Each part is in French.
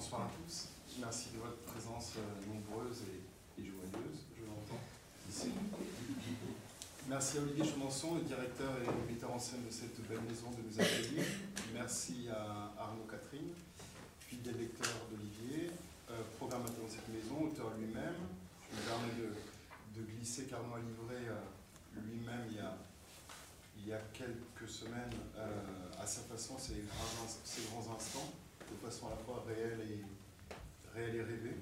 Bonsoir à tous. Merci de votre présence euh, nombreuse et, joyeuse, je l'entends, ici. Merci à Olivier Chemançon, le directeur et metteur en scène de cette belle maison, de nous accueillir. Merci à Arnaud Catherine, fidèle lecteur d'Olivier, euh, programmateur de cette maison, auteur lui-même. Je me permets de, glisser qu'Arnaud a livré euh, lui-même il y a il y a quelques semaines à sa façon ces grands instants de façon à la fois réelle et, réelle et rêvée.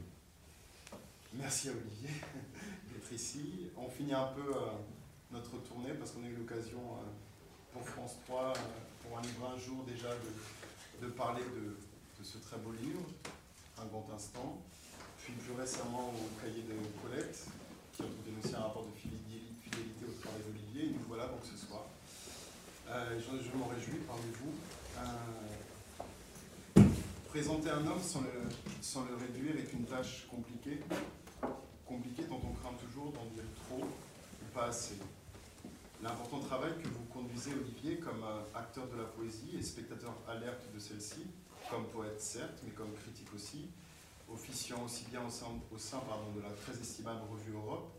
Merci à Olivier d'être ici. On finit un peu euh, notre tournée parce qu'on a eu l'occasion euh, pour France 3, euh, pour un livre un jour déjà, de, parler de, ce très beau livre, Un grand instant. Puis plus récemment au cahier de Colette, qui ont dénoncé un rapport de fidélité au travail d'Olivier. Nous voilà donc ce soir. je m'en réjouis parmi vous. Présenter un homme sans le, réduire est une tâche compliquée, compliquée dont on craint toujours d'en dire trop ou pas assez. L'important travail que vous conduisez, Olivier, comme acteur de la poésie et spectateur alerte de celle-ci, comme poète certes, mais comme critique aussi, officiant aussi bien au sein, de la très estimable revue Europe,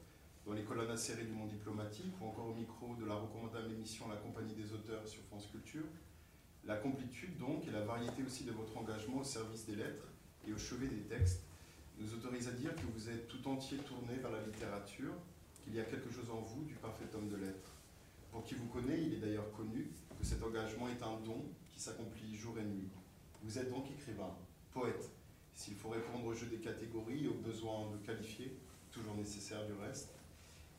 dans les colonnes acérées du monde diplomatique, ou encore au micro de la recommandable émission La Compagnie des auteurs sur France Culture, la complétude, donc, et la variété aussi de votre engagement au service des lettres et au chevet des textes nous autorise à dire que vous êtes tout entier tourné vers la littérature, qu'il y a quelque chose en vous du parfait homme de lettres. Pour qui vous connaît, il est d'ailleurs connu que cet engagement est un don qui s'accomplit jour et nuit. Vous êtes donc écrivain, poète, s'il faut répondre au jeu des catégories et au besoin de qualifier, toujours nécessaire du reste.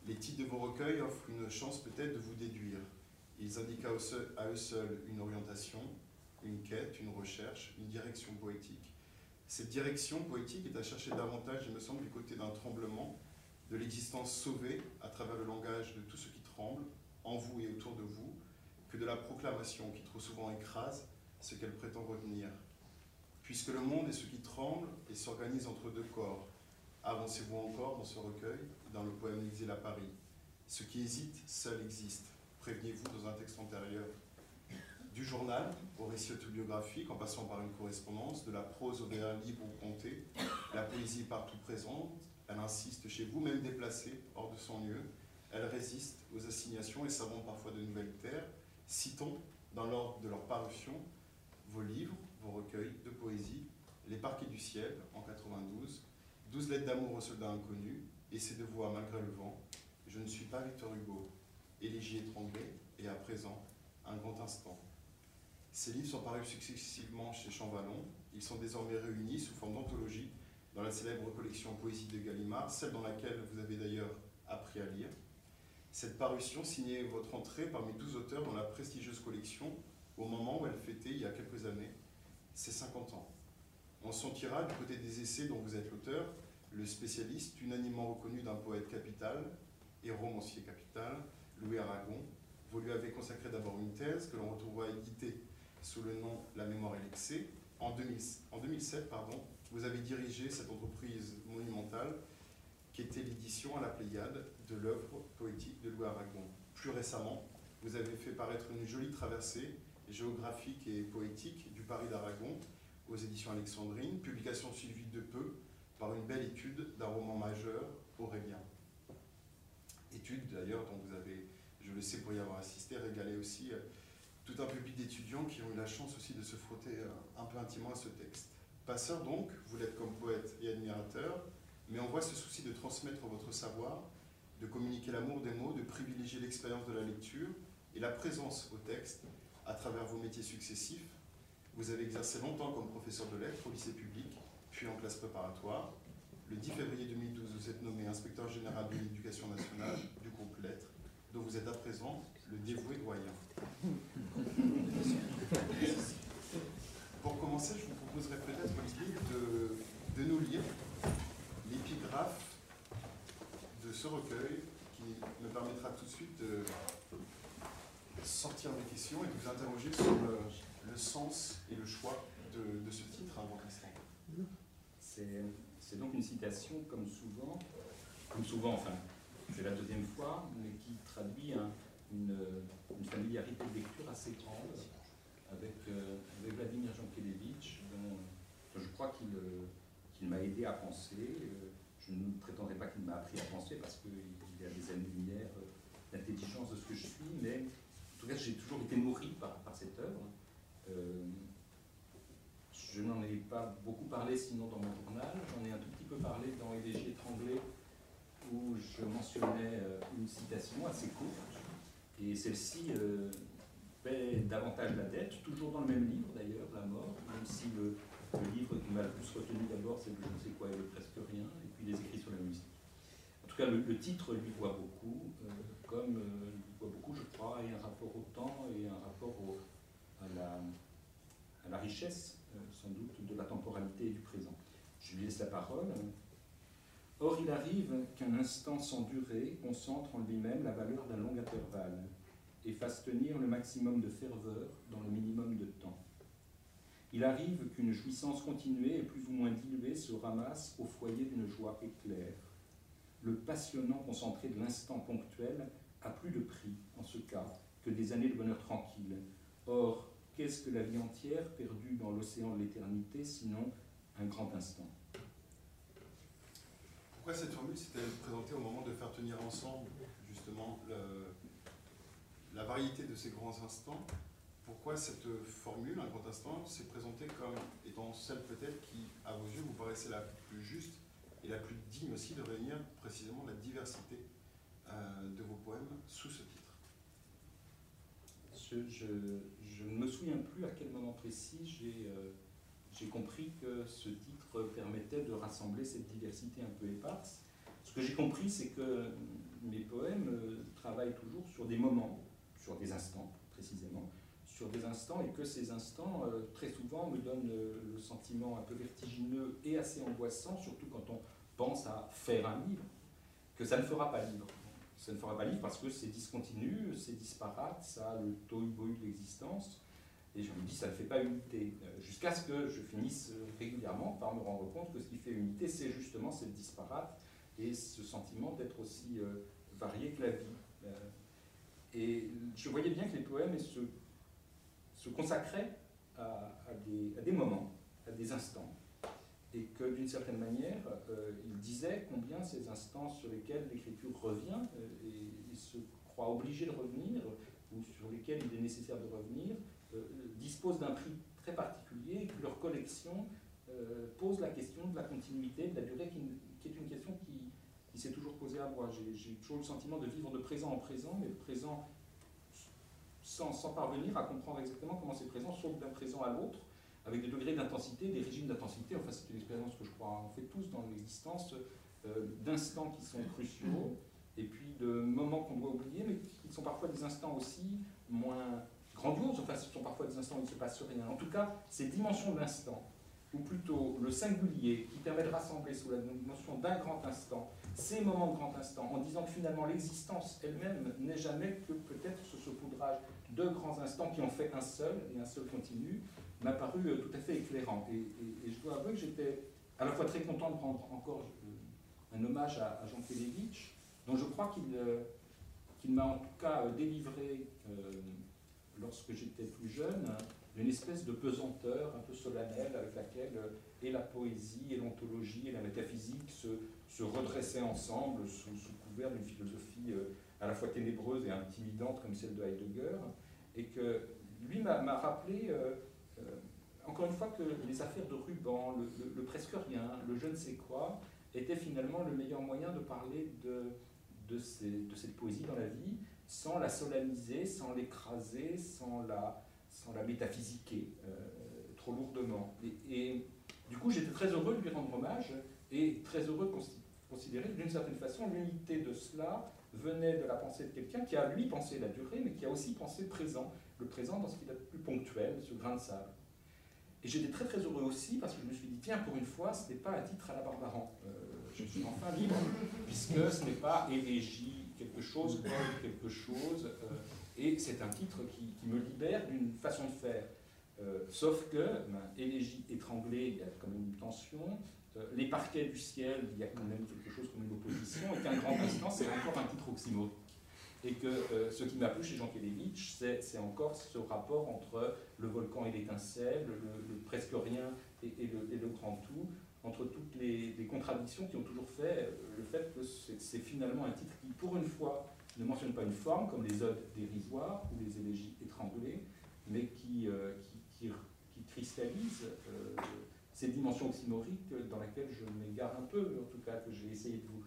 Les titres de vos recueils offrent une chance peut-être de vous déduire, ils indiquent à eux seuls une orientation, une quête, une recherche, une direction poétique. Cette direction poétique est à chercher davantage, il me semble, du côté d'un tremblement, de l'existence sauvée à travers le langage de tout ce qui tremble, en vous et autour de vous, que de la proclamation qui trop souvent écrase ce qu'elle prétend retenir. Puisque le monde est ce qui tremble et s'organise entre deux corps, avancez-vous encore dans ce recueil, dans le poème Exil à Paris? Ce qui hésite, seul existe prévenez-vous dans un texte antérieur. Du journal au récit autobiographique, en passant par une correspondance, de la prose au vers libre ou compté, la poésie partout présente, elle insiste chez vous, même déplacée, hors de son lieu, elle résiste aux assignations et savons parfois de nouvelles terres. Citons, dans l'ordre de leur parution, vos livres, vos recueils de poésie, Les Parquets du Ciel, en 92, 12 lettres d'amour aux soldats inconnus, et ces deux voix malgré le vent, Je ne suis pas Victor Hugo, Élégie étranglée et à présent Un grand instant. Ces livres sont parus successivement chez Champvallon. Ils sont désormais réunis sous forme d'anthologie dans la célèbre collection Poésie de Gallimard, celle dans laquelle vous avez d'ailleurs appris à lire. Cette parution signait votre entrée parmi 12 auteurs dans la prestigieuse collection au moment où elle fêtait, il y a quelques années, ses 50 ans. On sentira du côté des essais dont vous êtes l'auteur, le spécialiste unanimement reconnu d'un poète capital et romancier capital, Louis Aragon. Vous lui avez consacré d'abord une thèse que l'on retrouvera éditée sous le nom La mémoire et l'excès. En, 2007, pardon, vous avez dirigé cette entreprise monumentale qui était l'édition à la Pléiade de l'œuvre poétique de Louis Aragon. Plus récemment, vous avez fait paraître une jolie traversée géographique et poétique du Paris d'Aragon aux éditions Alexandrine, publication suivie de peu par une belle étude d'un roman majeur, Aurélien étude d'ailleurs dont vous avez, je le sais pour y avoir assisté, régalé aussi euh, tout un public d'étudiants qui ont eu la chance aussi de se frotter euh, un peu intimement à ce texte. Passeur donc, vous l'êtes comme poète et admirateur, mais on voit ce souci de transmettre votre savoir, de communiquer l'amour des mots, de privilégier l'expérience de la lecture et la présence au texte à travers vos métiers successifs. Vous avez exercé longtemps comme professeur de lettres au lycée public, puis en classe préparatoire. Le 10 février 2012, vous êtes nommé inspecteur général de l'éducation nationale du groupe Lettres, dont vous êtes à présent le dévoué doyen. Pour commencer, je vous proposerai peut-être, de, de nous lire l'épigraphe de ce recueil qui me permettra tout de suite de sortir des questions et de vous interroger sur le, sens et le choix de, ce titre, Un grand instant. C'est c'est donc une citation, comme souvent, comme souvent, enfin, c'est la deuxième fois, mais qui traduit une, familiarité de lecture assez grande avec, euh, Vladimir Jankélévitch, dont je crois qu'il euh, qu'il m'a aidé à penser. je ne prétendrai pas qu'il m'a appris à penser parce qu'il y a des années-lumière d'intelligence de ce que je suis, mais en tout cas, j'ai toujours été nourri par, par cette œuvre. je n'en ai pas beaucoup parlé sinon dans mon journal, j'en ai un tout petit peu parlé dans Élégie étranglée où je mentionnais une citation assez courte, et celle-ci paie davantage la dette, toujours dans le même livre d'ailleurs, La mort, même si le, livre qui m'a le plus retenu d'abord, c'est Je ne sais quoi et le presque rien, et puis les écrits sur la musique. En tout cas, le, titre lui voit beaucoup, euh, comme euh, lui voit beaucoup, je crois, et un rapport au temps et un rapport à, la, à, la, richesse, euh, sans doute, de la temporalité et du présent. Je lui laisse la parole. Or, il arrive qu'un instant sans durée concentre en lui-même la valeur d'un long intervalle et fasse tenir le maximum de ferveur dans le minimum de temps. Il arrive qu'une jouissance continuée et plus ou moins diluée se ramasse au foyer d'une joie éclair. Le passionnant concentré de l'instant ponctuel a plus de prix, en ce cas, que des années de bonheur tranquille. Or, qu'est-ce que la vie entière perdue dans l'océan de l'éternité, sinon un grand instant? Pourquoi cette formule s'est-elle présentée au moment de faire tenir ensemble, justement, la variété de ces grands instants, pourquoi cette formule, un grand instant, s'est présentée comme étant celle peut-être qui, à vos yeux, vous paraissait la plus juste et la plus digne aussi de réunir précisément la diversité euh, de vos poèmes sous ce titre? Je, ne me souviens plus à quel moment précis euh, j'ai compris que ce titre permettait de rassembler cette diversité un peu éparse. Ce que j'ai compris, c'est que mes poèmes euh, travaillent toujours sur des moments sur des instants précisément, sur des instants, et que ces instants, euh, très souvent, me donnent euh, le sentiment un peu vertigineux et assez angoissant, surtout quand on pense à faire un livre, que ça ne fera pas livre. Ça ne fera pas livre parce que c'est discontinu, c'est disparate, ça a le tohu-bohu de l'existence, et je me dis, ça ne fait pas unité. Euh, jusqu'à ce que je finisse régulièrement par me rendre compte que ce qui fait unité, c'est justement cette disparate et ce sentiment d'être aussi varié que la vie. Et je voyais bien que les poèmes se, consacraient à, des, moments, à des instants. Et que d'une certaine manière, euh, il disait combien ces instants sur lesquels l'écriture revient euh, et, se croit obligé de revenir, ou sur lesquels il est nécessaire de revenir, euh, disposent d'un prix très particulier et que leur collection pose la question de la continuité, de la durée, qui, est une question qui, s'est toujours posé à moi. J'ai toujours le sentiment de vivre de présent en présent, mais de présent sans, parvenir à comprendre exactement comment ces présents sautent d'un présent à l'autre, avec des degrés d'intensité, des régimes d'intensité. Enfin, c'est une expérience que je crois on fait tous dans l'existence, euh, d'instants qui sont cruciaux, et puis de moments qu'on doit oublier, mais qui sont parfois des instants aussi moins grandioses. Enfin, ce sont parfois des instants où il ne se passe rien. En tout cas, ces dimensions d'instant, ou plutôt le singulier, qui permet de rassembler sous la notion d'un grand instant, ces moments de grand instant, en disant que finalement l'existence elle-même n'est jamais que peut-être ce saupoudrage de grands instants qui ont fait un seul, et un seul continu, m'a paru euh, tout à fait éclairant. Et, je dois avouer que j'étais à la fois très content de rendre encore euh, un hommage à, Jean Kelevitch, dont je crois qu'il euh, m'a en tout cas délivré, lorsque j'étais plus jeune, d'une espèce de pesanteur un peu solennelle avec laquelle et la poésie, et l'ontologie, et la métaphysique se, se redressaient ensemble sous, couvert d'une philosophie euh, à la fois ténébreuse et intimidante comme celle de Heidegger, et que lui m'a rappelé, euh, euh, encore une fois, que les affaires de ruban, le, presque rien, le je ne sais quoi, étaient finalement le meilleur moyen de parler de, de, de cette poésie dans la vie, sans la solenniser, sans l'écraser, sans la, sans la métaphysiquer trop lourdement. et du coup, j'étais très heureux de lui rendre hommage et très heureux de considérer que d'une certaine façon, l'unité de cela venait de la pensée de quelqu'un qui a lui pensé la durée, mais qui a aussi pensé présent, le présent dans ce qu'il a de plus ponctuel, ce grain de sable. Et j'étais très très heureux aussi parce que je me suis dit, tiens, pour une fois, ce n'est pas un titre à la Barbaran. Euh, je suis enfin libre, puisque ce n'est pas élégie quelque chose, quelque chose. Euh, et c'est un titre qui, qui me libère d'une façon de faire euh, sauf que, ben, élégie étranglée, il y a comme une tension. Euh, les parquets du ciel, il y a quand même quelque chose comme une opposition. Et qu'un grand instant, c'est encore un titre oxymorique. Et que euh, ce qui m'a plu chez Jean Kelevitch, c'est encore ce rapport entre le volcan et l'étincelle, le, presque rien et, le, grand tout, entre toutes les, contradictions qui ont toujours fait euh, le fait que c'est finalement un titre qui, pour une fois, ne mentionne pas une forme, comme les odes dérisoires ou les élégies étranglées, mais qui, euh, qui, cristallise euh, ces dimensions oxymoriques dans laquelle je m'égare un peu, en tout cas que j'ai essayé de vous,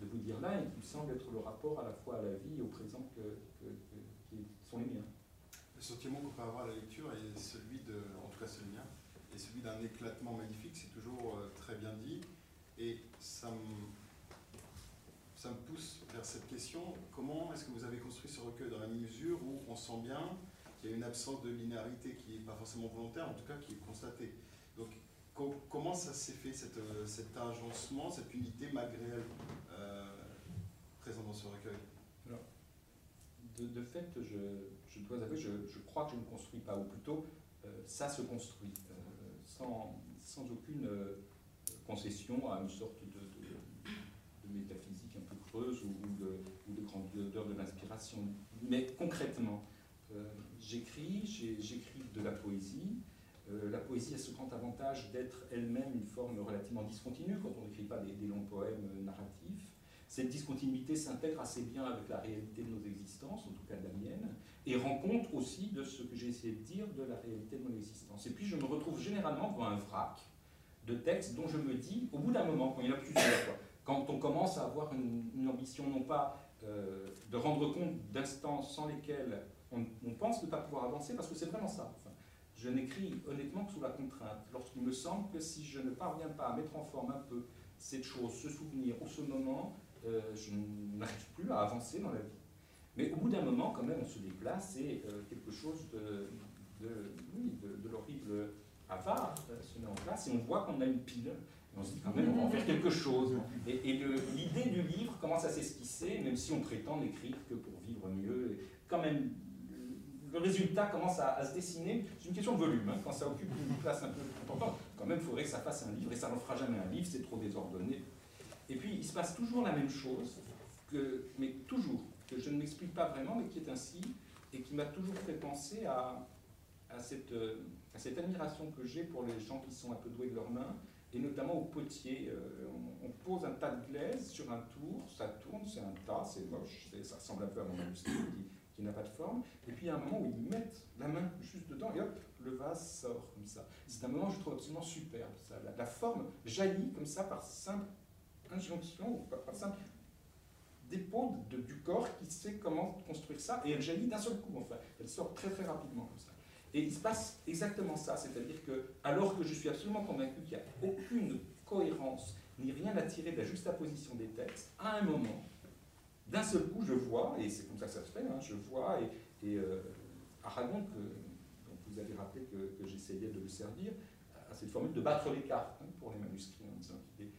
de vous dire là, et qui me semble être le rapport à la fois à la vie et au présent que, qui sont les miens. Le sentiment qu'on peut avoir à la lecture est celui de, en tout cas c'est le et celui d'un éclatement magnifique, c'est toujours euh, très bien dit, et ça me, pousse vers cette question, comment est-ce que vous avez construit ce recueil dans la mesure où on sent bien qu'il y a une absence de linéarité qui n'est pas forcément volontaire, en tout cas qui est constatée? Donc comment ça s'est fait, euh, cet agencement, cette unité malgré elle euh, présente dans ce recueil? De, fait, je, dois avouer, je, crois que je ne construis pas, ou plutôt, ça se construit sans, aucune euh, concession à une sorte de, métaphysique un peu creuse ou, de, grandeur de l'inspiration. Mais concrètement, euh, j'écris, j'écris de la poésie. Euh, la poésie a ce grand avantage d'être elle-même une forme relativement discontinue quand on n'écrit pas des, longs poèmes narratifs. Cette discontinuité s'intègre assez bien avec la réalité de nos existences, en tout cas de la mienne, et rend compte aussi de ce que j'ai essayé de dire de la réalité de mon existence. Et puis je me retrouve généralement devant un vrac de textes dont je me dis, au bout d'un moment, quand il y en a plusieurs quand on commence à avoir une, ambition non pas euh, de rendre compte d'instants sans lesquels on, pense ne pas pouvoir avancer, parce que c'est vraiment ça. je n'écris honnêtement que sous la contrainte, lorsqu'il me semble que si je ne parviens pas à mettre en forme un peu cette chose, ce souvenir ou ce moment, euh, je n'arrive plus à avancer dans la vie. Mais au bout d'un moment, quand même, on se déplace et euh, quelque chose de, de, l'horrible avare euh, se met en place et on voit qu'on a une pile. Et on se dit quand même, on va en faire quelque chose. Et, l'idée du livre commence à s'esquisser, même si on prétend n'écrire que pour vivre mieux. Quand même, le résultat commence à, se dessiner. C'est une question de volume. Hein. quand ça occupe une place un peu importante, quand même, il faudrait que ça fasse un livre. Et ça ne fera jamais un livre, c'est trop désordonné. Et puis, il se passe toujours la même chose, que, mais toujours, que je ne m'explique pas vraiment, mais qui est ainsi, et qui m'a toujours fait penser à, à, cette, admiration que j'ai pour les gens qui sont un peu doués de leurs mains, et notamment au potier. Euh, on, pose un tas de glaise sur un tour, ça tourne, c'est un tas, c'est moche, ça ressemble un peu à mon manuscrit qui, n'a pas de forme, et puis il y a un moment où ils mettent la main juste dedans, et hop, le vase sort comme ça. C'est un moment, je trouve, absolument superbe. Ça. La, la, forme jaillit comme ça par simple injonction, ou par simple dépôt du corps qui sait comment construire ça, et elle jaillit d'un seul coup, enfin, elle sort très très rapidement comme ça. Et il se passe exactement ça, c'est-à-dire que, alors que je suis absolument convaincu qu'il n'y a aucune cohérence, ni rien à tirer de la juxtaposition des textes, à un moment, d'un seul coup, je vois, et c'est comme ça que ça se fait, hein, je vois, et, euh, Aragon, que, dont vous avez rappelé que, j'essayais de le servir, a cette formule de battre les cartes hein, pour les manuscrits, en disant qu'il est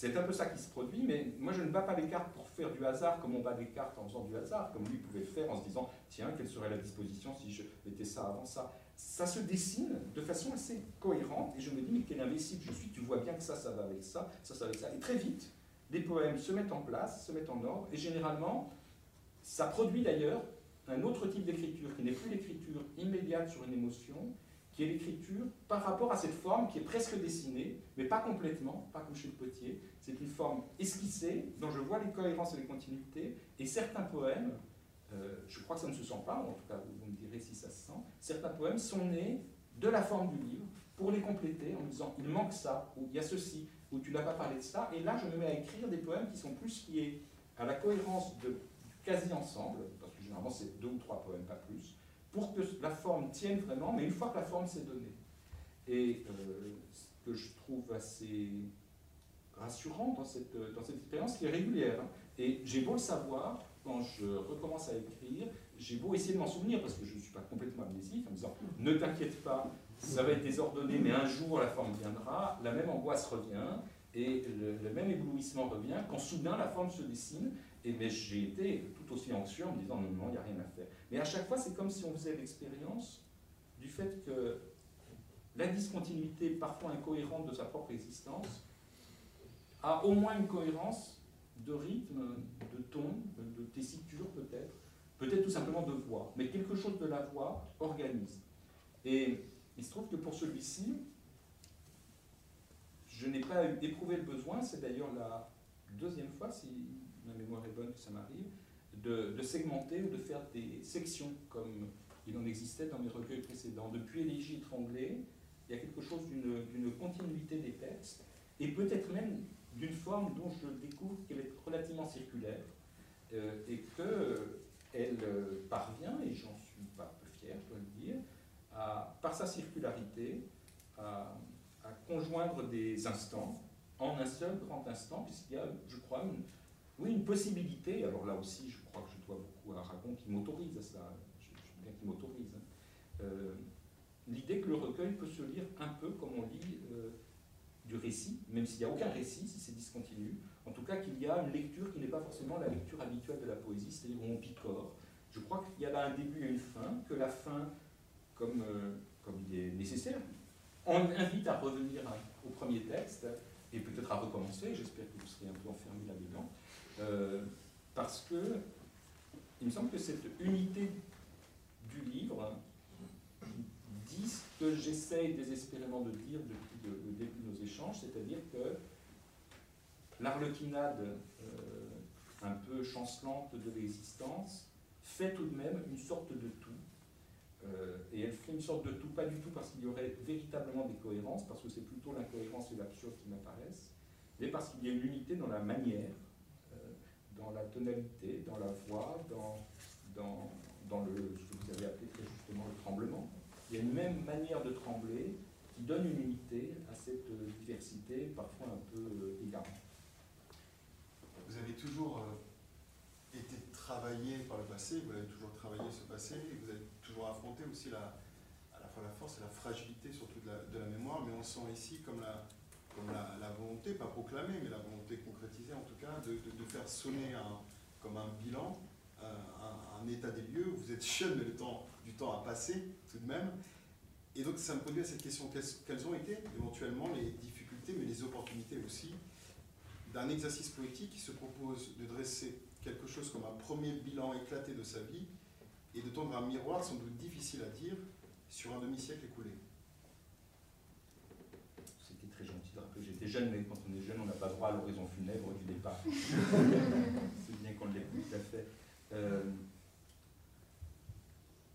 c'est un peu ça qui se produit, mais moi je ne bats pas les cartes pour faire du hasard comme on bat des cartes en faisant du hasard, comme lui pouvait faire en se disant tiens, quelle serait la disposition si je mettais ça avant ça? Ça se dessine de façon assez cohérente et je me dis mais quel imbécile je suis, tu vois bien que ça, ça va avec ça, ça, ça va avec ça. Et très vite, les poèmes se mettent en place, se mettent en ordre et généralement, ça produit d'ailleurs un autre type d'écriture qui n'est plus l'écriture immédiate sur une émotion, qui est l'écriture par rapport à cette forme qui est presque dessinée, mais pas complètement, pas comme chez le potier. C'est une forme esquissée, dont je vois les cohérences et les continuités, et certains poèmes, euh, je crois que ça ne se sent pas, en tout cas vous me direz si ça se sent, certains poèmes sont nés de la forme du livre pour les compléter en me disant il manque ça, ou il y a ceci, ou tu n'as pas parlé de ça, et là je me mets à écrire des poèmes qui sont plus liés à la cohérence de, quasi-ensemble, parce que généralement c'est deux ou trois poèmes, pas plus, pour que la forme tienne vraiment, mais une fois que la forme s'est donnée. Et euh, ce que je trouve assez rassurant dans cette, dans cette expérience, qui est régulière, hein. et j'ai beau le savoir, quand je recommence à écrire, j'ai beau essayer de m'en souvenir, parce que je ne suis pas complètement amnésique, en me disant ne t'inquiète pas, ça va être désordonné, mais un jour la forme viendra, la même angoisse revient, et le, le même éblouissement revient, quand soudain la forme se dessine, et mais j'ai été tout aussi anxieux en me disant non, non, il n'y a rien à faire. Mais à chaque fois, c'est comme si on faisait l'expérience du fait que la discontinuité, parfois incohérente de sa propre existence, a au moins une cohérence de rythme, de ton, de tessiture peut-être, peut-être tout simplement de voix, mais quelque chose de la voix organise. Et il se trouve que pour celui-ci, je n'ai pas éprouvé le besoin, c'est d'ailleurs la deuxième fois, si ma mémoire est bonne, que ça m'arrive, de, segmenter ou de faire des sections comme il en existait dans mes recueils précédents. Depuis Élégie étranglée, il y a quelque chose d'une continuité des textes, et peut-être même d'une forme dont je découvre qu'elle est relativement circulaire, euh, et qu'elle euh, parvient, et j'en suis pas peu fier, je dois le dire, par sa circularité, à, à, conjoindre des instants en un seul grand instant, puisqu'il y a, je crois, une, oui, une possibilité, alors là aussi, je crois que je dois beaucoup à Aragon qui m'autorise à cela, je, bien qu'il m'autorise, hein. euh, l'idée que le recueil peut se lire un peu comme on lit euh, du récit, même s'il n'y a aucun récit, si c'est discontinu, en tout cas qu'il y a une lecture qui n'est pas forcément la lecture habituelle de la poésie, c'est-à-dire où on picore. Je crois qu'il y a là un début et une fin, que la fin, comme, euh, il est nécessaire, on invite à revenir au premier texte et peut-être à recommencer, j'espère que vous serez un peu enfermé là-dedans, euh, parce que il me semble que cette unité du livre dit ce que j'essaye désespérément de dire depuis le, début de nos échanges, c'est-à-dire que l'arlequinade euh, un peu chancelante de l'existence fait tout de même une sorte de tout. Euh, et elle fait une sorte de tout, pas du tout parce qu'il y aurait véritablement des cohérences, parce que c'est plutôt l'incohérence et l'absurde qui m'apparaissent, mais parce qu'il y a une unité dans la manière, dans la tonalité, dans la voix, dans, dans, dans le, ce que vous avez appelé très justement le tremblement. Il y a une même manière de trembler qui donne une unité à cette diversité parfois un peu euh, égarante vous avez toujours euh, été travaillé par le passé, vous avez toujours travaillé ce passé, vous avez toujours affronté aussi la, à la fois la force et la fragilité surtout de la mémoire, mais on sent ici comme la, comme la, volonté, pas proclamée, mais la volonté concrétisée en tout cas, de, faire sonner comme un bilan, euh, un, état des lieux. Vous êtes jeune, mais le temps, du temps a passé tout de même. Et donc ça me conduit à cette question, quelles, ont été éventuellement les difficultés, mais les opportunités aussi d'un exercice poétique qui se propose de dresser quelque chose comme un premier bilan éclaté de sa vie et de tendre un miroir sans doute difficile à dire sur un demi-siècle écoulé? C'était très gentil de rappeler j'étais jeune, mais quand on est jeune, on n'a pas droit à l'horizon funèbre du départ. C'est bien qu'on l'écoute tout à fait. Euh,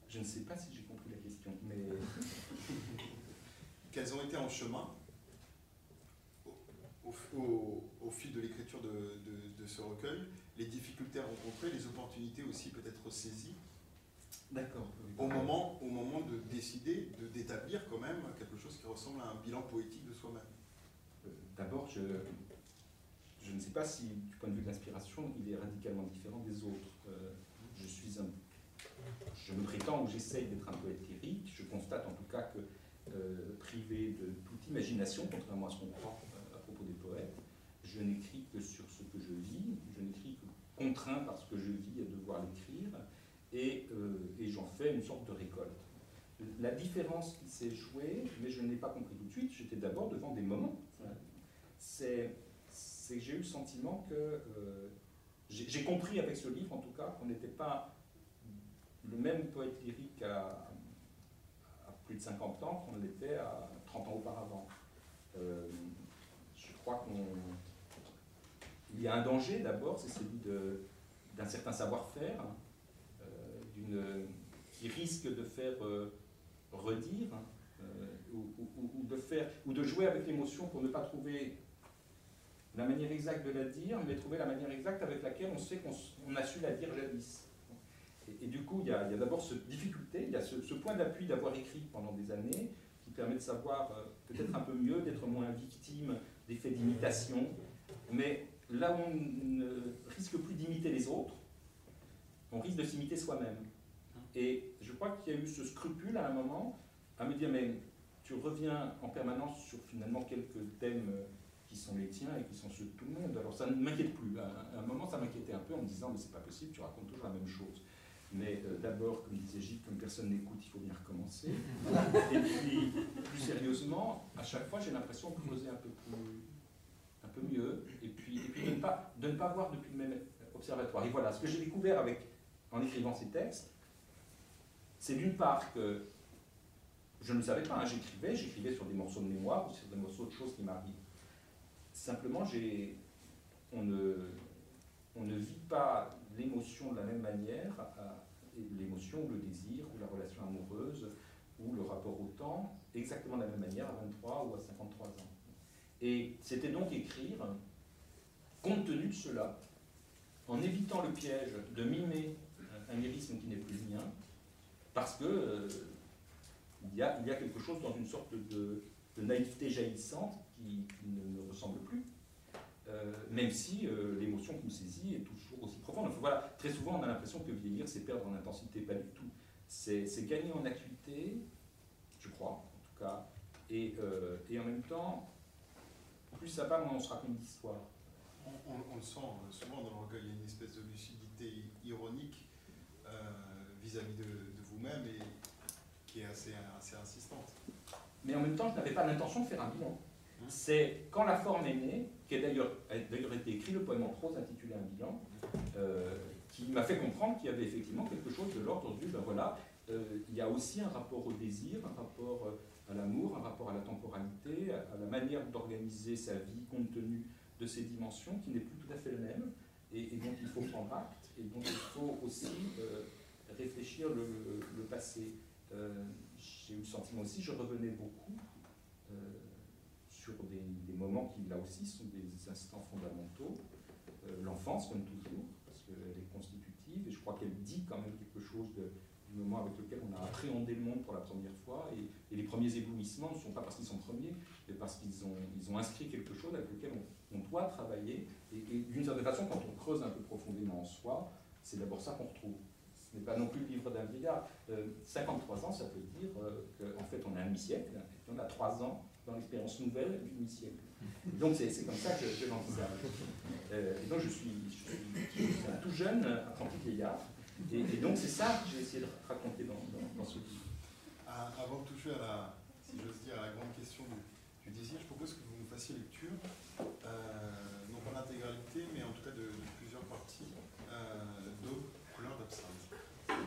je ne sais pas si j'ai compris la question, mais... Quels ont été en chemin au, au, au, fil de l'écriture de, de, de, ce recueil, les difficultés rencontrées, les opportunités aussi peut-être saisies. D'accord. Au moment, au moment de décider, de d'établir quand même quelque chose qui ressemble à un bilan poétique de soi-même? Euh, D'abord, je, ne sais pas si, du point de vue de l'inspiration, il est radicalement différent des autres. Euh, je me prétends ou j'essaye d'être un poète lyrique. Je constate en tout cas que euh, privé de toute imagination, contrairement à ce qu'on croit des poètes, je n'écris que sur ce que je vis, je n'écris que contraint par ce que je vis à devoir l'écrire, et, euh, et j'en fais une sorte de récolte. La différence qui s'est jouée, mais je ne l'ai pas compris tout de suite, j'étais d'abord devant des moments. C'est que j'ai eu le sentiment que euh, j'ai compris avec ce livre, en tout cas, qu'on n'était pas le même poète lyrique à, plus de 50 ans qu'on l'était à 30 ans auparavant. Euh, crois qu'il y a un danger d'abord, c'est celui d'un certain savoir-faire, euh, qui risque de faire redire, ou, ou, de faire, ou de jouer avec l'émotion pour ne pas trouver la manière exacte de la dire, mais trouver la manière exacte avec laquelle on sait qu'on a su la dire jadis. Et, et du coup, il y a, d'abord cette difficulté, il y a ce, point d'appui d'avoir écrit pendant des années, qui permet de savoir euh, peut-être un peu mieux, d'être moins victime d'effets d'imitation, mais là où on ne risque plus d'imiter les autres, on risque de s'imiter soi-même. Et je crois qu'il y a eu ce scrupule à un moment à me dire, mais tu reviens en permanence sur finalement quelques thèmes qui sont les tiens et qui sont ceux de tout le monde. Alors ça ne m'inquiète plus. À un moment, ça m'inquiétait un peu en me disant, mais c'est pas possible, tu racontes toujours la même chose. Mais euh, d'abord, comme disait Gilles, comme personne n'écoute, il faut bien recommencer. Et puis, plus sérieusement, à chaque fois, j'ai l'impression de creuser un peu plus, un peu mieux, et puis, de, ne pas, voir depuis le même observatoire. Et voilà, ce que j'ai découvert avec, en écrivant ces textes, c'est d'une part que je ne savais pas, hein, j'écrivais, j'écrivais sur des morceaux de mémoire ou sur des morceaux de choses qui m'arrivent Simplement, on ne, vit pas l'émotion de la même manière, l'émotion ou le désir ou la relation amoureuse ou le rapport au temps, exactement de la même manière à 23 ou à 53 ans. Et c'était donc écrire, compte tenu de cela, en évitant le piège de mimer un lyrisme qui n'est plus le mien, parce que euh, il, y a, quelque chose dans une sorte de, naïveté jaillissante qui, ne me ressemble plus. Euh, même si euh, l'émotion qui me saisit est toujours aussi profonde. voilà, très souvent, on a l'impression que vieillir, c'est perdre en intensité, pas du tout. C'est gagner en acuité, je crois, en tout cas, et, et en même temps, plus ça va, moins on se raconte d'histoire. On, le sent souvent dans le recueil, il y a une espèce de lucidité ironique vis-à-vis de, vous-même et qui est assez, assez insistante. Mais en même temps, je n'avais pas l'intention de faire un bilan. C'est quand la forme est née, qui a d'ailleurs été écrit le poème en prose intitulé Un bilan, euh, qui m'a fait comprendre qu'il y avait effectivement quelque chose de l'ordre du ben voilà, euh, il y a aussi un rapport au désir, un rapport euh, à l'amour, un rapport à la temporalité, à, la manière d'organiser sa vie compte tenu de ces dimensions qui n'est plus tout à fait la même et, et dont il faut prendre acte et dont il faut aussi réfléchir le, passé. J'ai eu le sentiment aussi, je revenais beaucoup sur des, moments qui, là aussi, sont des instants fondamentaux. Euh, l'enfance, comme toujours, parce qu'elle est constitutive, et je crois qu'elle dit quand même quelque chose du moment avec lequel on a appréhendé le monde pour la première fois, et, les premiers éblouissements ne sont pas parce qu'ils sont premiers, mais parce qu'ils ont, ils ont inscrit quelque chose avec lequel on, doit travailler, et, d'une certaine façon, quand on creuse un peu profondément en soi, c'est d'abord ça qu'on retrouve ce n'est pas non plus le livre d'un vieillard. 53 euh, ans, ça veut dire euh, qu'en fait, on a un demi-siècle, et on a 3 ans dans l'expérience nouvelle du demi-siècle. Donc, c'est comme ça que je, l'envisage. Euh, et donc, je suis, un tout jeune apprenti vieillard. Et, et donc, c'est ça que j'ai essayé de raconter dans, dans, ce livre. Avant de toucher à la, si j'ose dire, à la grande question du, désir, je propose que vous nous fassiez lecture, non pas l'intégralité, mais en tout cas de, de plusieurs parties d'eau couleur d'absinthe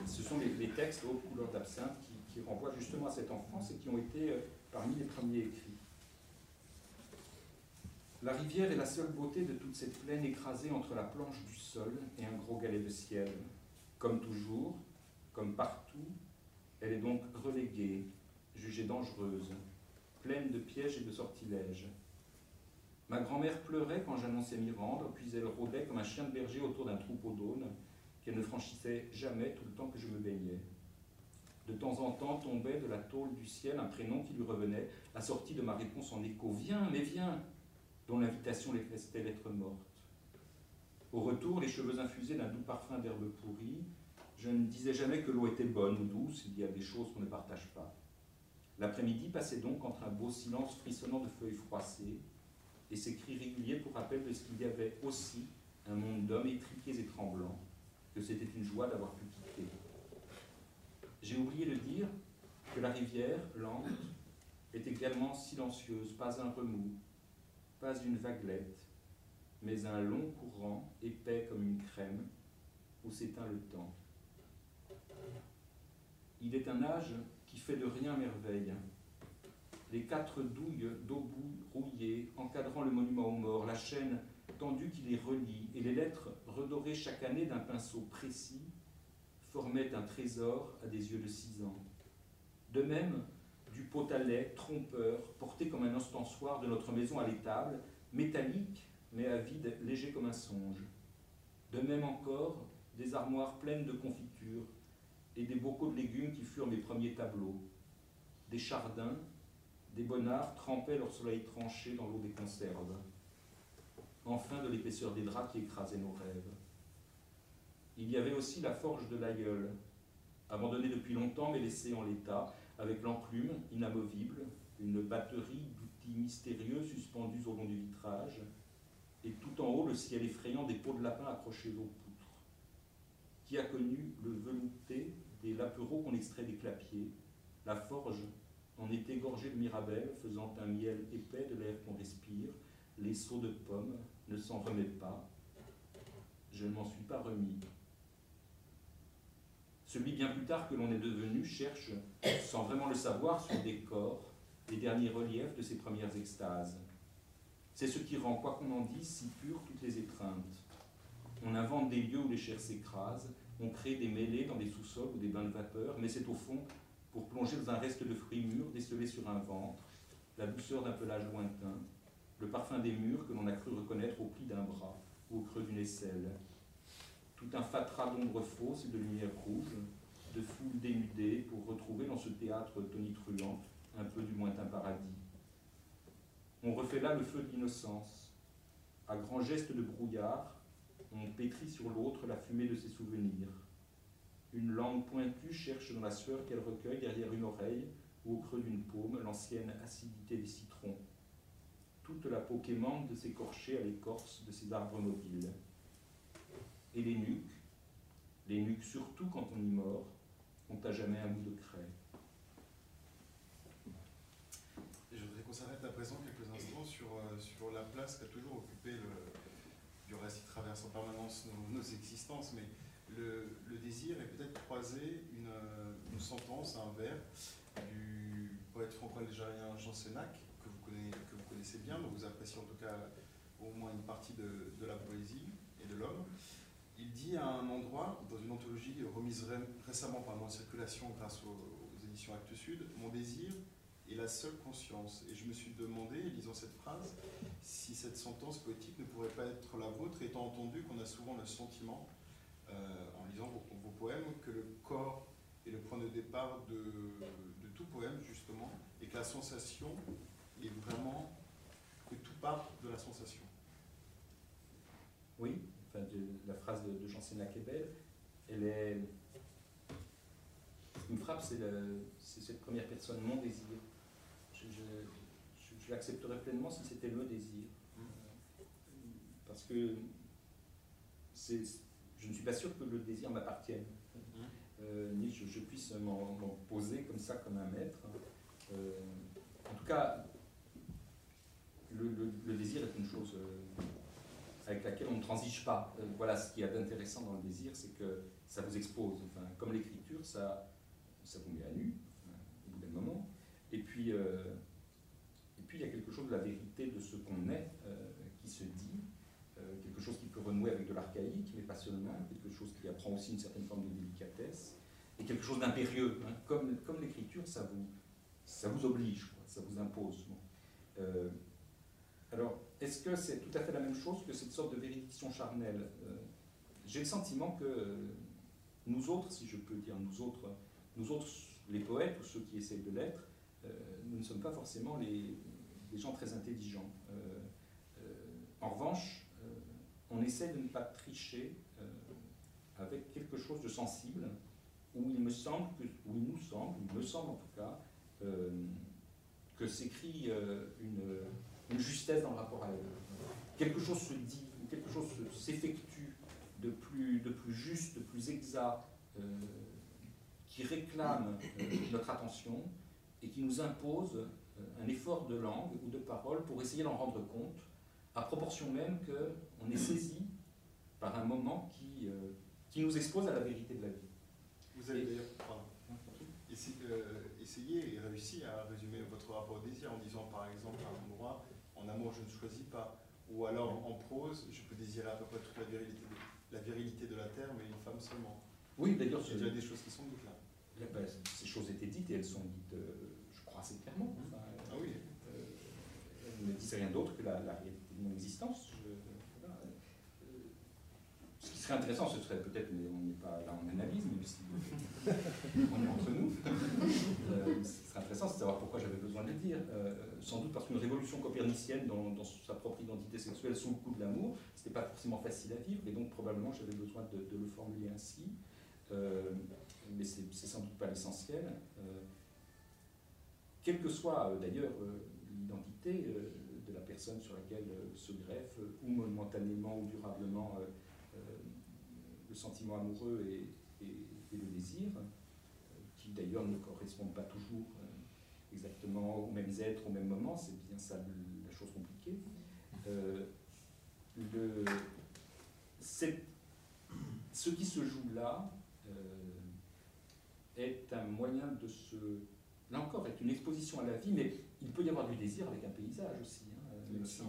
ce sont les, textes aux couleurs d'absinthe qui, renvoient justement à cette enfance et qui ont été euh, parmi les premiers écrits. La rivière est la seule beauté de toute cette plaine écrasée entre la planche du sol et un gros galet de ciel. Comme toujours, comme partout, elle est donc reléguée, jugée dangereuse, pleine de pièges et de sortilèges. Ma grand-mère pleurait quand j'annonçais m'y rendre, puis elle rôdait comme un chien de berger autour d'un troupeau d'aunes, qu'elle ne franchissait jamais tout le temps que je me baignais. De temps en temps tombait de la tôle du ciel un prénom qui lui revenait, assorti de ma réponse en écho Viens, mais viens dont l'invitation les restait morte. Au retour, les cheveux infusés d'un doux parfum d'herbe pourrie, je ne disais jamais que l'eau était bonne ou douce, il y a des choses qu'on ne partage pas. L'après-midi passait donc entre un beau silence frissonnant de feuilles froissées et ces cris réguliers pour rappel de ce qu'il y avait aussi un monde d'hommes étriqués et tremblants, que c'était une joie d'avoir pu quitter. J'ai oublié de dire que la rivière, lente, est également silencieuse, pas un remous, pas une vaguelette, mais un long courant épais comme une crème où s'éteint le temps. Il est un âge qui fait de rien merveille. Les quatre douilles d'eau rouillées encadrant le monument aux morts, la chaîne tendu qui les relie, et les lettres redorées chaque année d'un pinceau précis formaient un trésor à des yeux de six ans. De même, du pot à lait, trompeur, porté comme un ostensoir de notre maison à l'étable, métallique, mais à vide, léger comme un songe. De même encore, des armoires pleines de confitures et des bocaux de légumes qui furent mes premiers tableaux. Des chardins, des bonnards trempaient leur soleil tranché dans l'eau des conserves enfin de l'épaisseur des draps qui écrasaient nos rêves. Il y avait aussi la forge de l'aïeul, abandonnée depuis longtemps mais laissée en l'état, avec l'enclume inamovible, une batterie d'outils mystérieux suspendus au long du vitrage, et tout en haut le ciel effrayant des peaux de lapin accrochés aux poutres. Qui a connu le velouté des lapereaux qu'on extrait des clapiers, la forge en était gorgée de mirabelle, faisant un miel épais de l'air qu'on respire, les seaux de pommes, ne s'en remet pas. Je ne m'en suis pas remis. Celui bien plus tard que l'on est devenu cherche, sans vraiment le savoir, sur des corps, les derniers reliefs de ses premières extases. C'est ce qui rend, quoi qu'on en dise, si pures toutes les étreintes. On invente des lieux où les chairs s'écrasent, on crée des mêlées dans des sous-sols ou des bains de vapeur, mais c'est au fond pour plonger dans un reste de fruits mûrs décelés sur un ventre, la douceur d'un pelage lointain, le parfum des murs que l'on a cru reconnaître au pli d'un bras ou au creux d'une aisselle. Tout un fatras d'ombres fausses et de lumière rouge, de foules dénudées pour retrouver dans ce théâtre tonitruant un peu du lointain paradis. On refait là le feu de l'innocence. À grands gestes de brouillard, on pétrit sur l'autre la fumée de ses souvenirs. Une langue pointue cherche dans la sueur qu'elle recueille derrière une oreille ou au creux d'une paume l'ancienne acidité des citrons. Toute la peau quémante de s'écorcher à l'écorce de ces arbres mobiles. Et les nuques, les nuques surtout quand on y mord, ont à jamais un bout de craie. je voudrais qu'on s'arrête à présent quelques instants sur, euh, sur la place qu'a toujours occupé le, du reste traverse en permanence nos, existences, mais le, désir est peut-être croisé une, une, sentence, un vers du poète franco-algérien Jean Sénac, que vous, connaissez, vous bien, dont vous appréciez en tout cas au moins une partie de, de la poésie et de l'homme. Il dit à un endroit, dans une anthologie remise récemment par en circulation grâce aux, éditions Actes Sud, Mon désir est la seule conscience. Et je me suis demandé, lisant cette phrase, si cette sentence poétique ne pourrait pas être la vôtre, étant entendu qu'on a souvent le sentiment, euh, en lisant vos, poèmes, que le corps est le point de départ de, tout poème, justement, et que la sensation est vraiment que tout part de la sensation. Oui, de, la phrase de, de Jean Sénac est belle. Elle est. Ce qui me frappe, c'est cette première personne, mon désir. Je, je, l'accepterais pleinement si c'était le désir. Parce que je ne suis pas sûr que le désir m'appartienne, euh, ni que je, puisse m'en poser comme ça, comme un maître. Euh, en tout cas, le, désir est une chose euh, avec laquelle on ne transige pas. Euh, voilà ce qu'il y a d'intéressant dans le désir, c'est que ça vous expose. Comme l'écriture, ça, ça vous met à nu, au bout d'un moment. Et puis, euh, et puis, il y a quelque chose de la vérité de ce qu'on est euh, qui se dit, quelque chose qui peut renouer avec de l'archaïque, mais pas seulement, quelque chose qui apprend aussi une certaine forme de délicatesse, et quelque chose d'impérieux. Hein. Comme, l'écriture, ça vous, ça vous oblige, ça vous impose. Alors, est-ce que c'est tout à fait la même chose que cette sorte de véridiction charnelle euh, J'ai le sentiment que nous autres, si je peux dire nous autres, nous autres, les poètes ou ceux qui essayent de l'être, euh, nous ne sommes pas forcément les, gens très intelligents. Euh, en revanche, on essaie de ne pas tricher avec quelque chose de sensible, où il me semble, où il nous semble, il me semble en tout cas, que s'écrit une une justesse dans le rapport à elle. Quelque chose se dit, quelque chose s'effectue de plus, de plus juste, de plus exact, euh, qui réclame euh, notre attention et qui nous impose euh, un effort de langue ou de parole pour essayer d'en rendre compte, à proportion même qu'on est saisi par un moment qui, qui nous expose à la vérité de la vie. Vous avez d'ailleurs essayé et réussi à résumer votre rapport au désir en disant par exemple à un endroit en amour je ne choisis pas, ou alors en prose, je peux désirer à peu près toute la virilité de la, virilité de la terre, mais une femme seulement. Oui, d'ailleurs, il y a des choses qui sont dites là. là ben, ces choses étaient dites et elles sont dites, euh, je crois, assez clairement. Enfin, ah oui. Euh, elles ne disent rien d'autre que la, la, réalité de mon existence. Je, voilà. euh, ce qui serait intéressant, ce serait peut-être, mais on n'est pas là en analyse, mais si on est entre nous, euh, ce qui serait intéressant, c'est de savoir pourquoi j'avais besoin de le dire. Sans doute parce qu'une révolution copernicienne dans, sa propre identité sexuelle sous le coup de l'amour, c'était pas forcément facile à vivre, et donc probablement j'avais besoin de, le formuler ainsi. Euh, mais c'est sans doute pas l'essentiel. Euh, quelle que soit euh, d'ailleurs euh, l'identité de la personne sur laquelle se greffe, ou momentanément ou durablement, le sentiment amoureux et, et, et le désir, qui d'ailleurs ne correspondent pas toujours exactement aux mêmes êtres au même moment, c'est bien ça la chose compliquée. Euh, le, ce qui se joue là euh, est un moyen de se... Là encore, est une exposition à la vie, mais il peut y avoir du désir avec un paysage aussi. Hein, même si,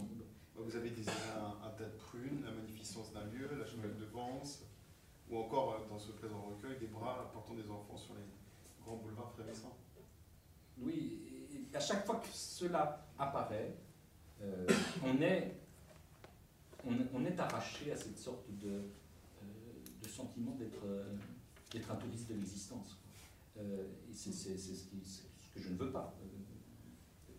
Vous avez désiré un, tas de prunes, la magnificence d'un lieu, la chevelle de Vence, ou encore euh, dans ce présent recueil, des bras portant des enfants sur les grands boulevards frémissants. Oui, à chaque fois que cela apparaît, euh, on, est, on, est arraché à cette sorte de, euh, de sentiment d'être un touriste de l'existence. et c'est ce, ce, que je ne veux pas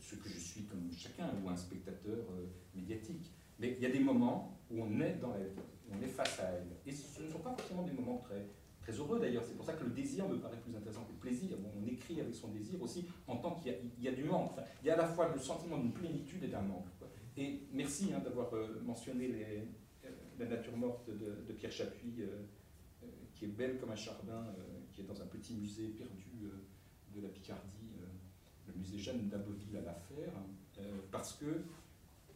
ce que je suis comme chacun, ou un spectateur euh, médiatique. Mais il y a des moments où on est dans elle, on est face à elle. Et ce ne sont pas forcément des moments très, très heureux d'ailleurs. C'est pour ça que le désir me paraît plus intéressant que le plaisir. On écrit avec son désir aussi en tant qu'il y, a du manque. il y a à la fois le sentiment d'une plénitude et d'un manque. Et merci hein, d'avoir euh, mentionné euh, la nature morte de, Pierre Chapuis, qui est belle comme un chardin, qui est dans un petit musée perdu de la Picardie le musée Jeanne d'Aboville à l'affaire, euh, parce que,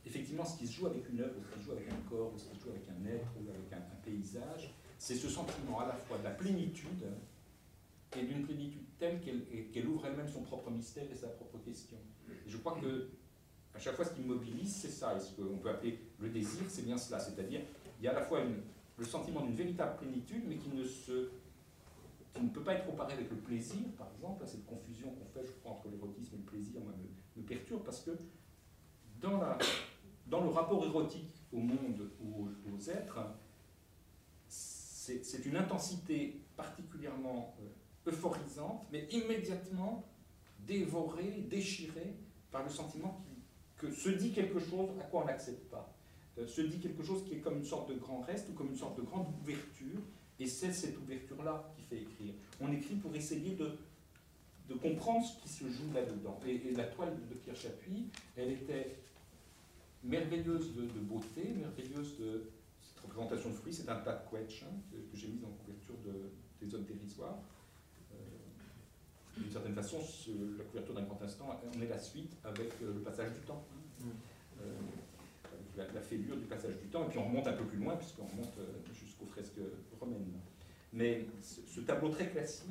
effectivement, ce qui se joue avec une œuvre, ce qui se joue avec un corps, ce qui se joue avec un être ou avec un, paysage, c'est ce sentiment à la fois de la plénitude et d'une plénitude telle qu'elle ouvre elle-même son propre mystère et sa propre question. Je crois que à chaque fois, ce qui mobilise, c'est ça. Et ce qu'on peut appeler le désir, c'est bien cela. C'est-à-dire, il y a à la fois le sentiment d'une véritable plénitude, mais qui ne peut pas être comparé avec le plaisir, par exemple, cette confusion qu'on fait, je crois, entre l'érotisme et le plaisir, moi, me, perturbe, parce que dans, le rapport érotique au monde ou aux, êtres, c'est une intensité particulièrement euh, euphorisante, mais immédiatement dévorée, déchirée par le sentiment que se dit quelque chose à quoi on n'accepte pas. Euh, se dit quelque chose qui est comme une sorte de grand reste ou comme une sorte de grande ouverture et c'est cette ouverture-là qui fait écrire. On écrit pour essayer de, comprendre ce qui se joue là-dedans. Et, la toile de Pierre Chapuis, elle était merveilleuse de, beauté, merveilleuse de représentation de fruits. C'est un tas de quetch que, j'ai mis en couverture de, des hommes dérisoires. Euh, d'une certaine façon, la couverture d'un grand instant, on est la suite avec euh, le passage du temps. Hein. Euh, la, la, fêlure du passage du temps, et puis on remonte un peu plus loin, puisqu'on remonte jusqu'aux fresques romaines. Mais ce, tableau très classique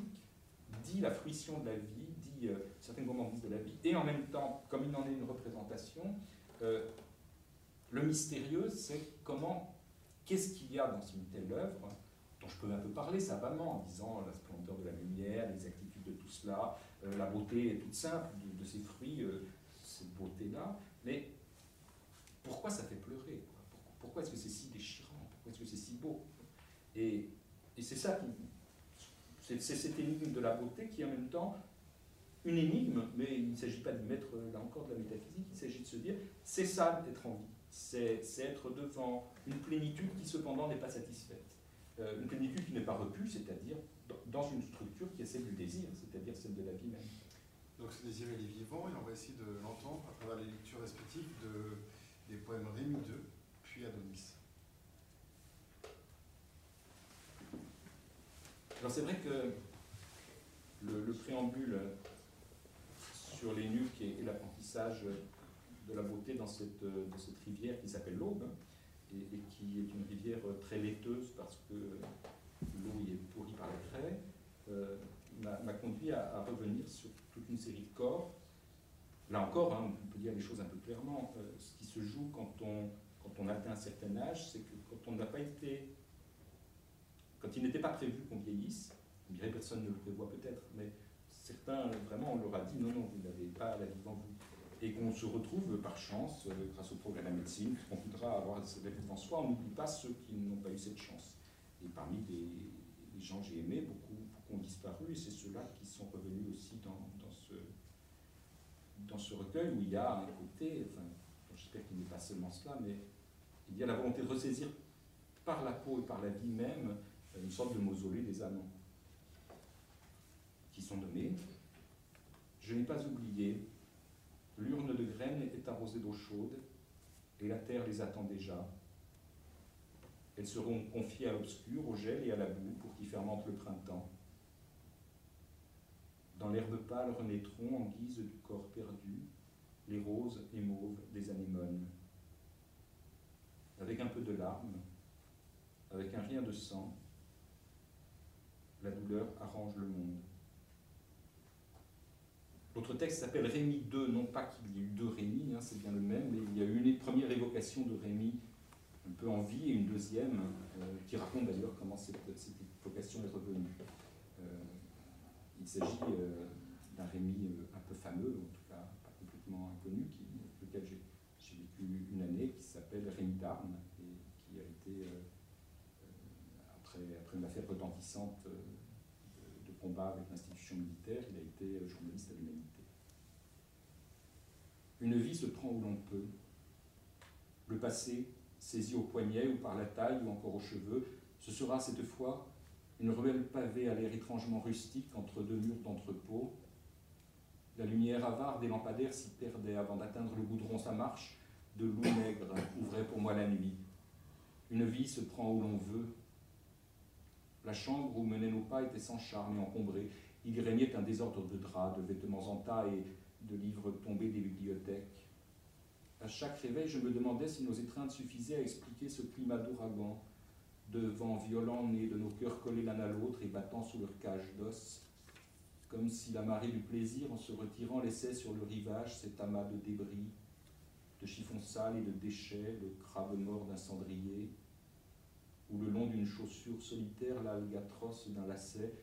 dit la fruition de la vie, dit certaines gourmandises de la vie, et en même temps, comme il en est une représentation, le mystérieux, c'est comment, qu'est-ce qu'il y a dans une telle œuvre, dont je peux un peu parler savamment, en disant la splendeur de la lumière, l'exactitude de tout cela, euh, la beauté est toute simple de, ces fruits, cette beauté-là, mais pourquoi ça fait pleurer Pourquoi est-ce que c'est si déchirant? Pourquoi est-ce que c'est si beau? Et et c'est ça qui. C'est cette énigme de la beauté qui est en même temps une énigme, mais il ne s'agit pas de mettre là encore de la métaphysique, il s'agit de se dire c'est ça d'être en vie. C'est être devant une plénitude qui cependant n'est pas satisfaite. Euh, une plénitude qui n'est pas repue, c'est-à-dire dans une structure qui est celle du désir, c'est-à-dire celle de la vie même. Donc ce désir, il est vivant et on va essayer de l'entendre à travers les lectures respectives de, des poèmes Rémi II, puis Adonis. Alors c'est vrai que le, préambule sur les nuques et, l'apprentissage de la beauté dans cette, rivière qui s'appelle l'Aube, et, qui est une rivière très laiteuse parce que l'eau y est pourrie par les craie, euh, m'a conduit à, revenir sur toute une série de corps. Là encore, hein, on peut dire les choses un peu clairement. Euh, ce qui se joue quand on, quand on atteint un certain âge, c'est que quand on n'a pas été quand il n'était pas prévu qu'on vieillisse, on dirait personne ne le prévoit peut-être, mais certains, vraiment, on leur a dit non, non, vous n'avez pas la vie devant vous. Et qu'on se retrouve par chance, euh, grâce au progrès de la médecine, qu'on voudra avoir cette vie devant soi, on n'oublie pas ceux qui n'ont pas eu cette chance. Et parmi les, gens que j'ai aimés, beaucoup, beaucoup, ont disparu, et c'est ceux-là qui sont revenus aussi dans, ce, dans ce recueil où il y a un côté, j'espère qu'il n'est pas seulement cela, mais il y a la volonté de ressaisir par la peau et par la vie même une sorte de mausolée des amants, qui sont nommés. Je n'ai pas oublié, l'urne de graines est arrosée d'eau chaude, et la terre les attend déjà. Elles seront confiées à l'obscur, au gel et à la boue pour qui fermente le printemps. Dans l'herbe pâle renaîtront en guise du corps perdu les roses et mauves des anémones. Avec un peu de larmes, avec un rien de sang, la douleur arrange le monde. Votre texte s'appelle Rémi 2, non pas qu'il y ait eu deux Rémi, hein, c'est bien le même, mais il y a eu une première évocation de Rémi un peu en vie et une deuxième euh, qui raconte d'ailleurs comment cette, évocation est revenue. Euh, il s'agit euh, d'un Rémi un peu fameux, en tout cas pas complètement inconnu, lequel j'ai vécu une année, qui s'appelle Rémi d'Armes et qui a été, après, une affaire retentissante de, de combat avec l'institution militaire, il a été journaliste. Une vie se prend où l'on peut. Le passé saisi au poignet ou par la taille ou encore aux cheveux, ce sera cette fois une ruelle pavée à l'air étrangement rustique entre deux murs d'entrepôt. La lumière avare des lampadaires s'y perdait avant d'atteindre le goudron. Sa marche de loup maigre ouvrait pour moi la nuit. Une vie se prend où l'on veut. La chambre où menaient nos pas était sans charme et encombrée. Il régnait un désordre de draps, de vêtements en tas et de livres tombés des bibliothèques. À chaque réveil, je me demandais si nos étreintes suffisaient à expliquer ce climat d'ouragan, de vent violent né de nos cœurs collés l'un à l'autre et battant sous leur cage d'os, comme si la marée du plaisir, en se retirant, laissait sur le rivage cet amas de débris, de chiffons sales et de déchets, le crabe mort d'un cendrier, ou le long d'une chaussure solitaire, l'algatros d'un lacet,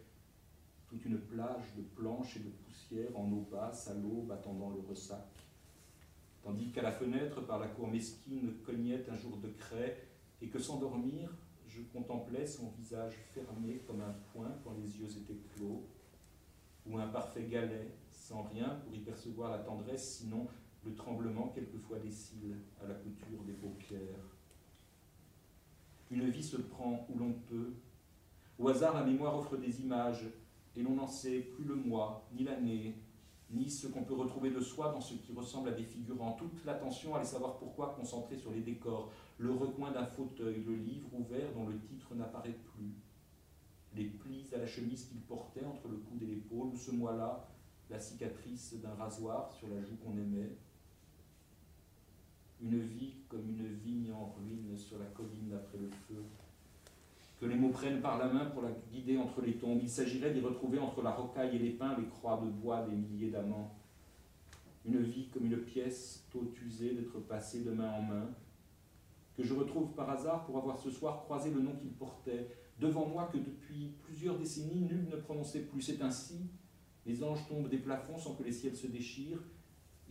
toute une plage de planches et de poussière en eau basse à l'aube attendant le ressac tandis qu'à la fenêtre, par la cour mesquine, cognait un jour de craie, et que sans dormir, je contemplais son visage fermé comme un point quand les yeux étaient clos, ou un parfait galet, sans rien pour y percevoir la tendresse, sinon le tremblement quelquefois des cils à la couture des paupières. Une vie se prend où l'on peut. Au hasard, la mémoire offre des images, et l'on n'en sait plus le mois, ni l'année, ni ce qu'on peut retrouver de soi dans ce qui ressemble à des figurants. Toute l'attention, allait savoir pourquoi, concentrée sur les décors, le recoin d'un fauteuil, le livre ouvert dont le titre n'apparaît plus, les plis à la chemise qu'il portait entre le coude et l'épaule, ou ce mois-là, la cicatrice d'un rasoir sur la joue qu'on aimait. Une vie comme une vigne en ruine sur la colline après le feu, que les mots prennent par la main pour la guider entre les tombes. Il s'agirait d'y retrouver entre la rocaille et les pins les croix de bois des milliers d'amants. Une vie comme une pièce tôt usée d'être passée de main en main, que je retrouve par hasard pour avoir ce soir croisé le nom qu'il portait, devant moi que depuis plusieurs décennies nul ne prononçait plus. C'est ainsi, les anges tombent des plafonds sans que les ciels se déchirent,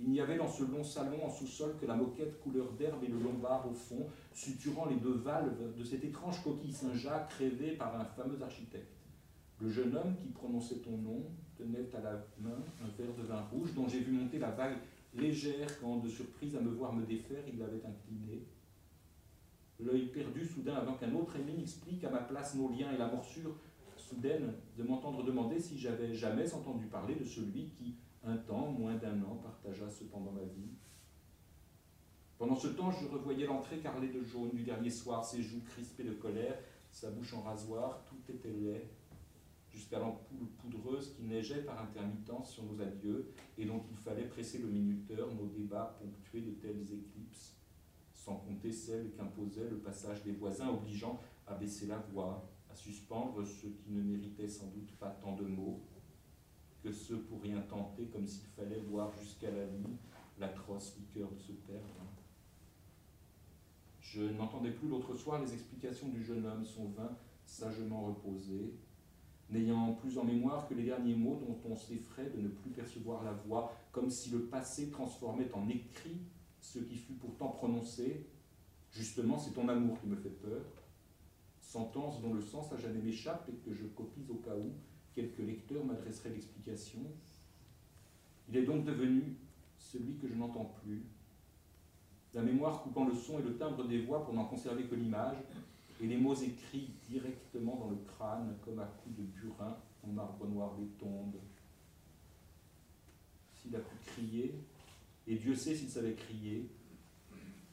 il n'y avait dans ce long salon en sous-sol que la moquette couleur d'herbe et le lombard au fond, suturant les deux valves de cette étrange coquille Saint-Jacques rêvée par un fameux architecte. Le jeune homme qui prononçait ton nom tenait à la main un verre de vin rouge dont j'ai vu monter la vague légère quand, de surprise à me voir me défaire, il l'avait incliné. L'œil perdu soudain avant qu'un autre ami explique à ma place nos liens et la morsure soudaine de m'entendre demander si j'avais jamais entendu parler de celui qui, un temps, moins d'un an, partagea cependant ma vie. Pendant ce temps, je revoyais l'entrée carrelée de jaune du dernier soir, ses joues crispées de colère, sa bouche en rasoir, tout était laid, jusqu'à l'ampoule poudreuse qui neigeait par intermittence sur nos adieux et dont il fallait presser le minuteur, nos débats ponctués de telles éclipses, sans compter celles qu'imposait le passage des voisins obligeant à baisser la voix, à suspendre ce qui ne méritait sans doute pas tant de mots, que ceux pour rien tenter, comme s'il fallait voir jusqu'à la nuit l'atroce liqueur de se perdre. Je n'entendais plus l'autre soir les explications du jeune homme, son vin sagement reposé, n'ayant plus en mémoire que les derniers mots dont on s'effraie de ne plus percevoir la voix, comme si le passé transformait en écrit ce qui fut pourtant prononcé. Justement, c'est ton amour qui me fait peur, sentence dont le sens à jamais m'échappe et que je copie au cas où, quelques lecteurs m'adresseraient l'explication. Il est donc devenu celui que je n'entends plus, la mémoire coupant le son et le timbre des voix pour n'en conserver que l'image, et les mots écrits directement dans le crâne comme à coups de burin en marbre noir des tombes. S'il a pu crier, et Dieu sait s'il savait crier,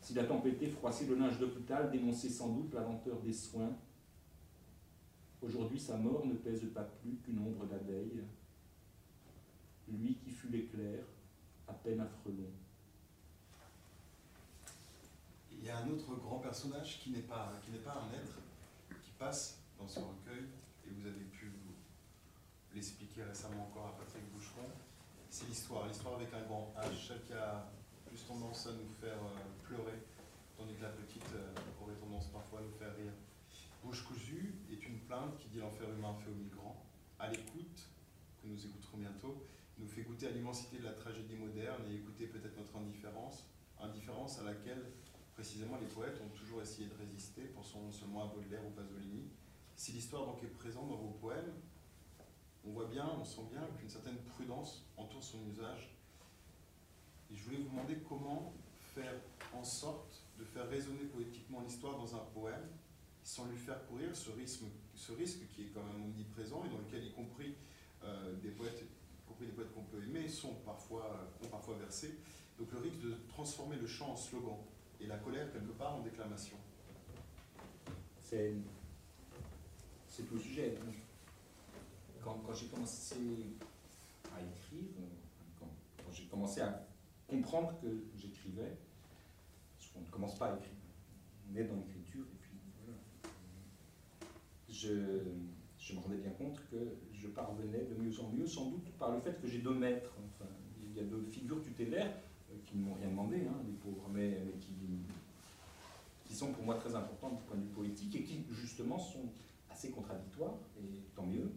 s'il a tempêté, froissé le linge d'hôpital, dénonçait sans doute la lenteur des soins, Aujourd'hui, sa mort ne pèse pas plus qu'une ombre d'abeille. Lui qui fut l'éclair, à peine un frelon. Il y a un autre grand personnage qui n'est pas, pas un être, qui passe dans ce recueil, et vous avez pu l'expliquer récemment encore à Patrick Boucheron, c'est l'histoire, l'histoire avec un grand H, celle qui a plus tendance à nous faire euh, pleurer, tandis que la petite euh, aurait tendance parfois à nous faire rire. Bouche cousue est une plainte qui l'enfer humain fait aux migrants. À l'écoute, que nous écouterons bientôt, nous fait goûter à l'immensité de la tragédie moderne et écouter peut-être notre indifférence, indifférence à laquelle précisément les poètes ont toujours essayé de résister, pensons seulement à Baudelaire ou Pasolini. Si l'histoire donc est présente dans vos poèmes, on voit bien, on sent bien qu'une certaine prudence entoure son usage. Et je voulais vous demander comment faire en sorte de faire résonner poétiquement l'histoire dans un poème sans lui faire courir ce risque, ce risque qui est quand même omniprésent et dans lequel y compris euh, des poètes, y compris des poètes qu'on peut aimer, sont parfois, ont parfois versé. Donc le risque de transformer le chant en slogan et la colère quelque part en déclamation. C'est tout le sujet. Quand, quand j'ai commencé à écrire, quand, quand j'ai commencé à comprendre que j'écrivais, parce qu'on ne commence pas à écrire, on est dans l'écriture. Je, me rendais bien compte que je parvenais de mieux en mieux, sans doute par le fait que j'ai deux maîtres. Il y a deux figures tutélaires euh, qui ne m'ont rien demandé, hein, les pauvres, mais, mais qui, sont pour moi très importantes du point de vue poétique et qui justement sont assez contradictoires, et tant mieux.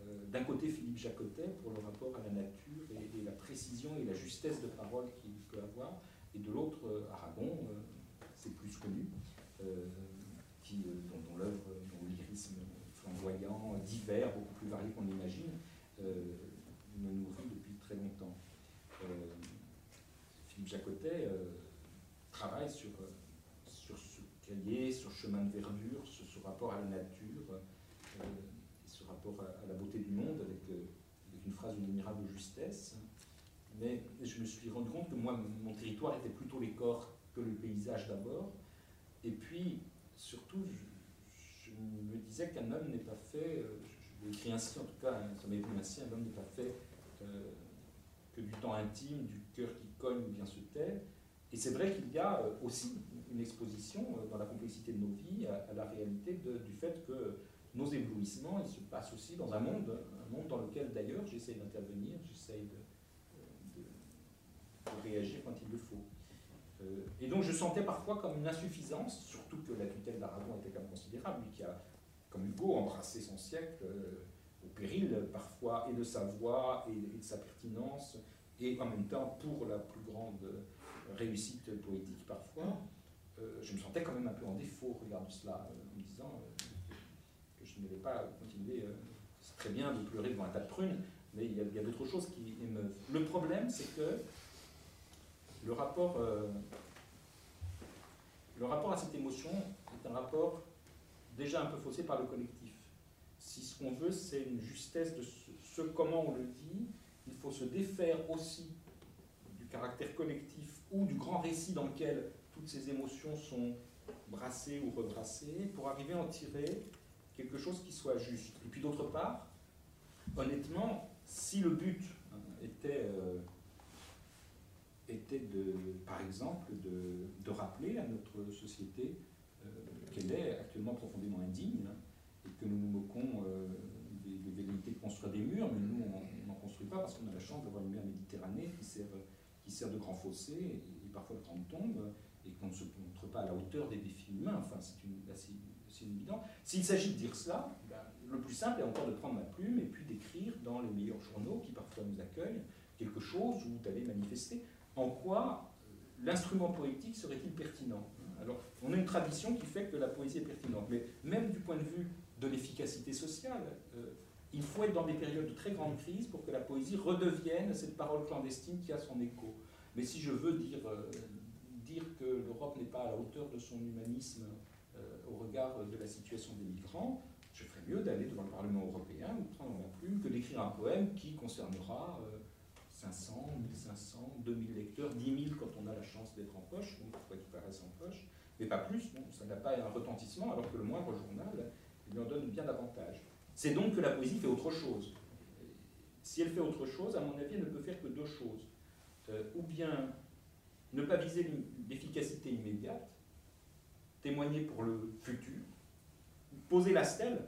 Euh, D'un côté, Philippe Jacotet pour le rapport à la nature et, la précision et la justesse de parole qu'il peut avoir, et de l'autre, euh, Aragon, euh, c'est plus connu, qui, dont, dont l'œuvre, dont lyrisme flamboyant, divers, beaucoup plus varié qu'on l'imagine, euh, me nourrit depuis très longtemps. Euh, Philippe Jacotet euh, travaille sur, euh, sur ce cahier, sur chemin de verdure, sur ce rapport à la nature, euh, et ce rapport à, la beauté du monde avec, euh, une phrase d'une admirable justesse. Mais je me suis rendu compte que moi, mon territoire était plutôt les corps que le paysage d'abord. Et puis, surtout, me disais qu'un homme n'est pas fait, euh, je l'ai écrit ainsi en tout cas, ça m'est venu ainsi, un homme n'est pas fait euh, que du temps intime, du cœur qui cogne ou bien se tait. Et c'est vrai qu'il y a euh, aussi une exposition dans la complexité de nos vies à, la réalité du fait que nos éblouissements, ils se passent aussi dans un monde, un monde dans lequel d'ailleurs j'essaye d'intervenir, j'essaye de, réagir quand il le faut. Euh, et donc je sentais parfois comme une insuffisance, surtout que la tutelle d'Aragon était quand même considérable, lui qui a, comme Hugo, embrassé son siècle euh, au péril parfois et de sa voix et, de sa pertinence, et en même temps pour la plus grande réussite poétique parfois, euh, je me sentais quand même un peu en défaut au cela, euh, en me disant euh, que je ne devais pas continuer. Euh, c'est très bien de pleurer devant un tas de prunes, mais il y a d'autres choses qui émeuvent. Le problème, c'est que le rapport, euh, le rapport à cette émotion est un rapport déjà un peu faussé par le collectif. Si ce qu'on veut, c'est une justesse de ce, comment on le dit, il faut se défaire aussi du caractère collectif ou du grand récit dans lequel toutes ces émotions sont brassées ou rebrassées pour arriver à en tirer quelque chose qui soit juste. Et puis d'autre part, honnêtement, si le but hein, était, euh, était de, par exemple, de, rappeler à notre société euh, qu'elle est actuellement profondément indigne et que nous nous moquons euh, des, de construire des murs, mais nous, on n'en construit pas parce qu'on a la chance d'avoir une mer Méditerranée qui sert, qui sert de grand fossé et, parfois de grande tombe et qu'on ne se montre pas à la hauteur des défis humains. Enfin, c'est évident. S'il s'agit de dire cela, ben, le plus simple est encore de prendre ma plume et puis d'écrire dans les meilleurs journaux qui parfois nous accueillent quelque chose ou d'aller manifester. En quoi l'instrument poétique serait-il pertinent Alors, on a une tradition qui fait que la poésie est pertinente, mais même du point de vue de l'efficacité sociale, euh, il faut être dans des périodes de très grande crise pour que la poésie redevienne cette parole clandestine qui a son écho. Mais si je veux dire, euh, dire que l'Europe n'est pas à la hauteur de son humanisme euh, au regard de la situation des migrants, je ferais mieux d'aller devant le Parlement européen ou prendre ma plume que d'écrire un poème qui concernera 500, 1500, 2000 lecteurs, 10 000 quand on a la chance d'être en poche, bon, parfois qui paraissent en poche, mais pas plus, ça n'a pas un retentissement, alors que le moindre journal lui en donne bien davantage. C'est donc que la poésie fait autre chose. Si elle fait autre chose, à mon avis, elle ne peut faire que deux choses. Euh, ou bien ne pas viser l'efficacité immédiate, témoigner pour le futur, poser la stèle,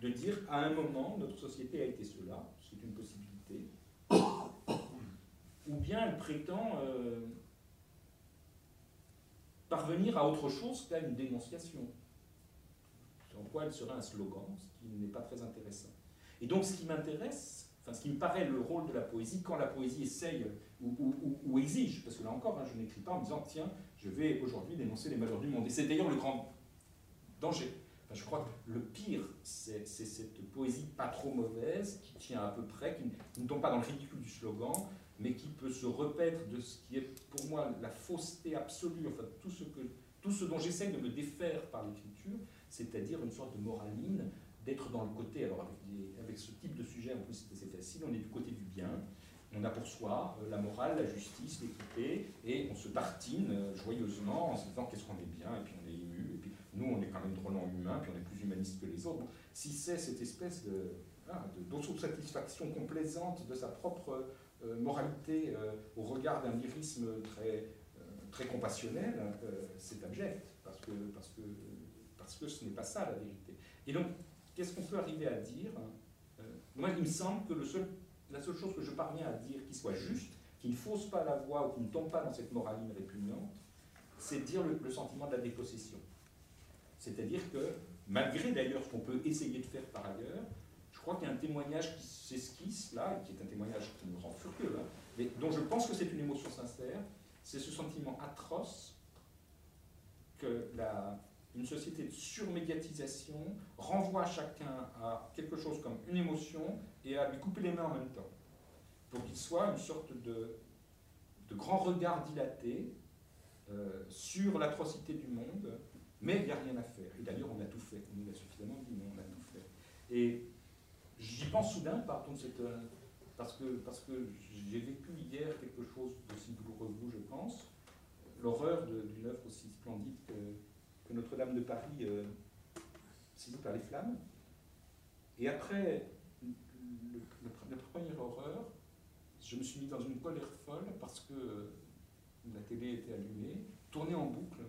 de dire à un moment notre société a été cela, c'est une possibilité, ou bien elle prétend euh, parvenir à autre chose qu'à une dénonciation. En quoi elle serait un slogan, ce qui n'est pas très intéressant. Et donc ce qui m'intéresse, enfin ce qui me paraît le rôle de la poésie, quand la poésie essaye ou, exige, parce que là encore, hein, je n'écris pas en me disant, tiens, je vais aujourd'hui dénoncer les malheurs du monde. Et c'est d'ailleurs le grand danger. je crois que le pire, c'est cette poésie pas trop mauvaise, qui tient à peu près, qui ne tombe pas dans le ridicule du slogan, mais qui peut se repaître de ce qui est pour moi la fausseté absolue, enfin tout ce, que, tout ce dont j'essaie de me défaire par l'écriture, c'est-à-dire une sorte de moraline, d'être dans le côté, alors avec, avec ce type de sujet, en plus c'est assez facile, on est du côté du bien, on a pour soi euh, la morale, la justice, l'équité, et on se tartine euh, joyeusement en se disant qu'est-ce qu'on est bien, et puis on est ému, et puis nous on est quand même drôlement humain, puis on est plus humaniste que les autres. si c'est cette espèce de, d'autosatisfaction complaisante de sa propre moralité au regard d'un lyrisme très, très compassionnel, c'est abject, parce que, parce, que, parce que ce n'est pas ça la vérité. Et donc, qu'est-ce qu'on peut arriver à dire Moi, il me semble que la seule chose que je parviens à dire qui soit juste, qui ne fausse pas la voix ou qui ne tombe pas dans cette moraline répugnante, c'est dire le, sentiment de la dépossession. C'est-à-dire que, malgré d'ailleurs ce qu'on peut essayer de faire par ailleurs, crois qu'il y a un témoignage qui s'esquisse là, et qui est un témoignage qui me rend furieux, hein, mais dont je pense que c'est une émotion sincère, c'est ce sentiment atroce que la, une société de surmédiatisation renvoie chacun à quelque chose comme une émotion et à lui couper les mains en même temps, pour qu'il soit une sorte de, de grand regard dilaté euh, sur l'atrocité du monde, mais il n'y a rien à faire. Et d'ailleurs, on a tout fait, on nous l'a suffisamment dit, mais on a tout fait. Et j'y pense soudain, pardon, euh, parce que, j'ai vécu hier quelque chose d'aussi douloureux que vous, je pense, l'horreur d'une œuvre aussi splendide que notre-Dame de Paris euh, saisie par les flammes. Et après la première horreur, je me suis mis dans une colère folle parce que la télé était allumée, tournée en boucle.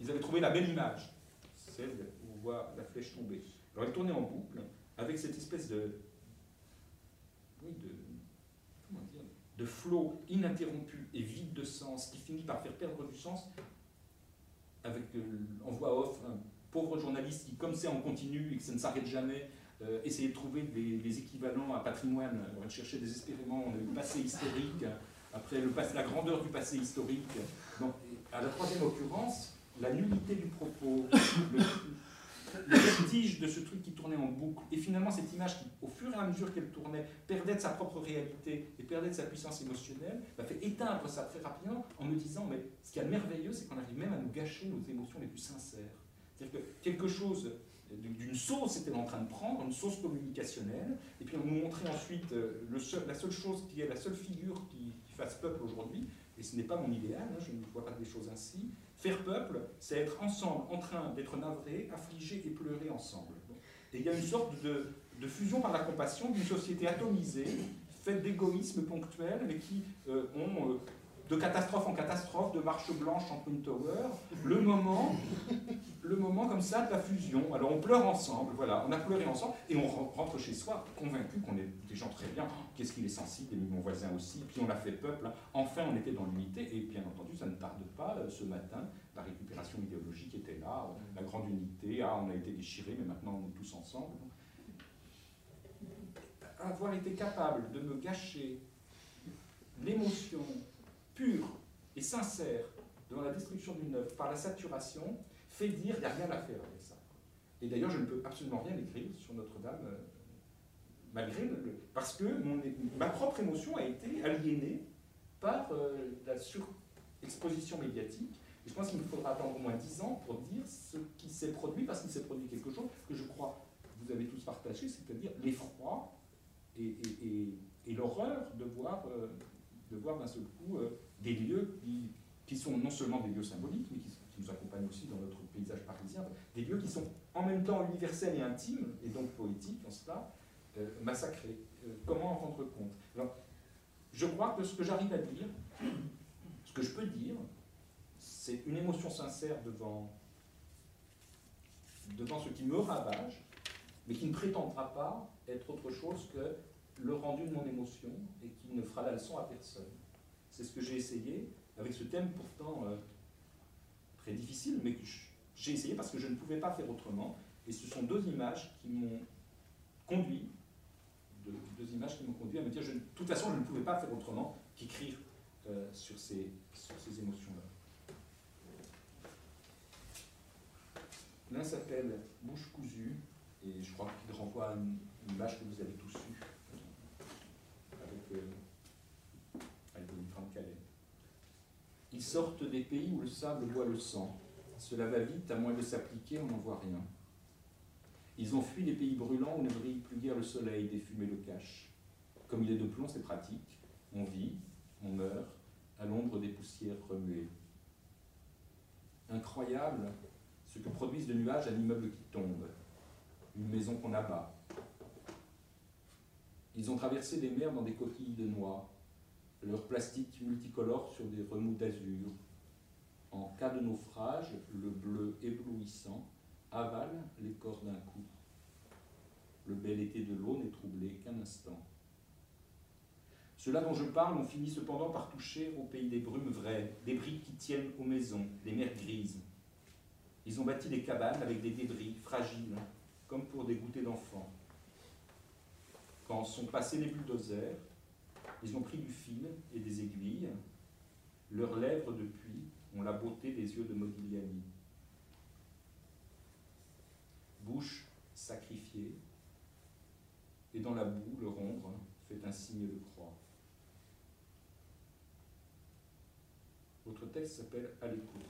Ils avaient trouvé la belle image, celle où on voit la flèche tomber. Alors elle tournait en boucle avec cette espèce de, de, comment dire, de flot ininterrompu et vide de sens qui finit par faire perdre du sens avec, euh, en voix off, un pauvre journaliste qui, comme c'est en continu et que ça ne s'arrête jamais, euh, essayait de trouver des, équivalents à patrimoine. On va chercher désespérément, on le passé historique, après le la grandeur du passé historique. Donc, à la troisième occurrence, la nullité du propos, le vertige de ce truc qui tournait en boucle, et finalement cette image qui, au fur et à mesure qu'elle tournait, perdait de sa propre réalité et perdait de sa puissance émotionnelle, m'a fait éteindre ça très rapidement en me disant, mais ce qui est merveilleux, c'est qu'on arrive même à nous gâcher nos émotions les plus sincères. C'est-à-dire que quelque chose d'une sauce était en train de prendre, une sauce communicationnelle, et puis on nous montrait ensuite euh, la seule chose qui est la seule figure qui, fasse peuple aujourd'hui, et ce n'est pas mon idéal, hein, je ne vois pas des choses ainsi, Faire peuple, c'est être ensemble, en train d'être navré, affligé et pleurer ensemble. Et il y a une sorte de, fusion par la compassion d'une société atomisée, faite d'égoïsme ponctuel, mais qui euh, ont euh, de catastrophe en catastrophe, de marche blanche en Twin Tower, le moment, le moment comme ça de la fusion. Alors on pleure ensemble, voilà, on a pleuré ensemble, et on rentre chez soi convaincu qu'on est des gens très bien. Qu'est-ce qu'il est sensible, et mon voisin aussi. Puis on a fait peuple. Enfin, on était dans l'unité, et bien entendu, ça ne tarde pas. Euh, ce matin, la récupération idéologique était là, la grande unité. Ah, on a été déchirés, mais maintenant on est tous ensemble. Avoir été capable de me gâcher l'émotion pure et sincère devant la destruction d'une œuvre par la saturation fait dire qu'il n'y a rien à faire avec ça. Et d'ailleurs, je ne peux absolument rien écrire sur Notre-Dame, euh, malgré le, parce que mon, ma propre émotion a été aliénée par euh, la surexposition médiatique. Et je pense qu'il me faudra attendre au moins dix ans pour dire ce qui s'est produit, parce qu'il s'est produit quelque chose que je crois vous avez tous partagé, c'est-à-dire l'effroi et, l'horreur de voir, euh, de voir d'un seul coup des lieux qui, sont non seulement des lieux symboliques, mais qui, nous accompagnent aussi dans notre paysage parisien, des lieux qui sont en même temps universels et intimes, et donc poétiques en cela, euh, massacrés. Euh, comment en rendre compte? Alors, Je crois que ce que j'arrive à dire, ce que je peux dire, c'est une émotion sincère devant, devant ce qui me ravage, mais qui ne prétendra pas être autre chose que le rendu de mon émotion et qui ne fera la leçon à personne. C'est ce que j'ai essayé avec ce thème pourtant euh, très difficile, mais que j'ai essayé parce que je ne pouvais pas faire autrement. Et ce sont deux images qui m'ont conduit, deux, images qui m'ont conduit à me dire, de toute façon, je ne pouvais pas faire autrement qu'écrire euh, sur ces, sur émotions-là. L'un s'appelle Bouche cousue, et je crois qu'il renvoie à une, image que vous avez tous eue euh, avec Calais. Ils sortent des pays où le sable boit le sang. Cela va vite, à moins de s'appliquer, on n'en voit rien. Ils ont fui les pays brûlants où ne brille plus guère le soleil, des fumées le cachent. Comme il est de plomb, c'est pratique. On vit, on meurt, à l'ombre des poussières remuées. Incroyable ce que produisent de nuages un immeuble qui tombe, une maison qu'on abat. Ils ont traversé des mers dans des coquilles de noix, leur plastique multicolore sur des remous d'azur. En cas de naufrage, le bleu éblouissant avale les corps d'un coup. Le bel été de l'eau n'est troublé qu'un instant. Ceux-là dont je parle ont fini cependant par toucher au pays des brumes vraies, des briques qui tiennent aux maisons, les mers grises. Ils ont bâti des cabanes avec des débris fragiles, comme pour des goûters d'enfants. Quand sont passés les bulldozers, ils ont pris du fil et des aiguilles. Leurs lèvres, depuis, ont la beauté des yeux de Modigliani. Bouche sacrifiée, et dans la boue, le rondre fait un signe de croix. Votre texte s'appelle À l'écoute.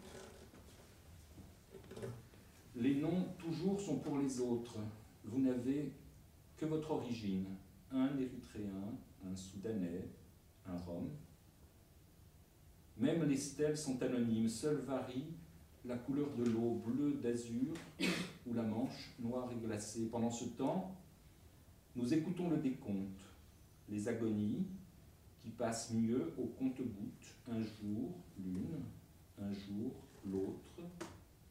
Les noms toujours sont pour les autres. Vous n'avez que votre origine. Un Érythréen, un Soudanais, un Rome. Même les stèles sont anonymes. Seule varie la couleur de l'eau, bleue d'azur, ou la manche, noire et glacée. Pendant ce temps, nous écoutons le décompte, les agonies, qui passe mieux au compte-gouttes, un jour l'une, un jour l'autre.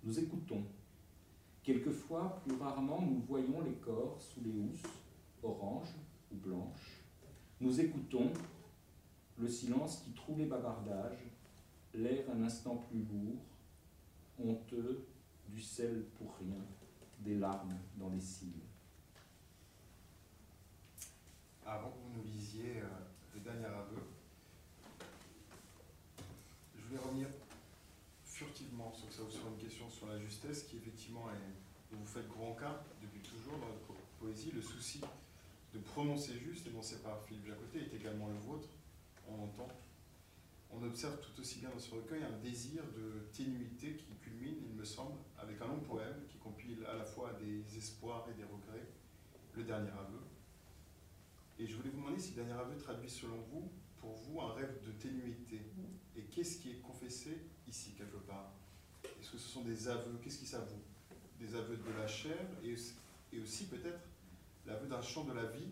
Nous écoutons. Quelquefois, plus rarement, nous voyons les corps sous les housses, oranges ou blanches. Nous écoutons le silence qui troue les bavardages, l'air un instant plus lourd, honteux, du sel pour rien, des larmes dans les cils. Avant que vous nous lisiez euh, dernier aveu. Je voulais revenir furtivement sur, une question sur la justesse qui effectivement vous faites grand cas depuis toujours dans votre poésie. Le souci de prononcer juste, énoncé par Philippe Jacotet, est également le vôtre, on entend. On observe tout aussi bien dans ce recueil un désir de ténuité qui culmine, il me semble, avec un long poème qui compile à la fois des espoirs et des regrets, le dernier aveu. Et je voulais vous demander si le dernier aveu traduit selon vous, pour vous, un rêve de ténuité. Et qu'est-ce qui est confessé ici, quelque part? Est-ce que ce sont des aveux? Qu'est-ce qui s'avoue? Des aveux de la chair et aussi peut-être l'aveu d'un champ de la vie,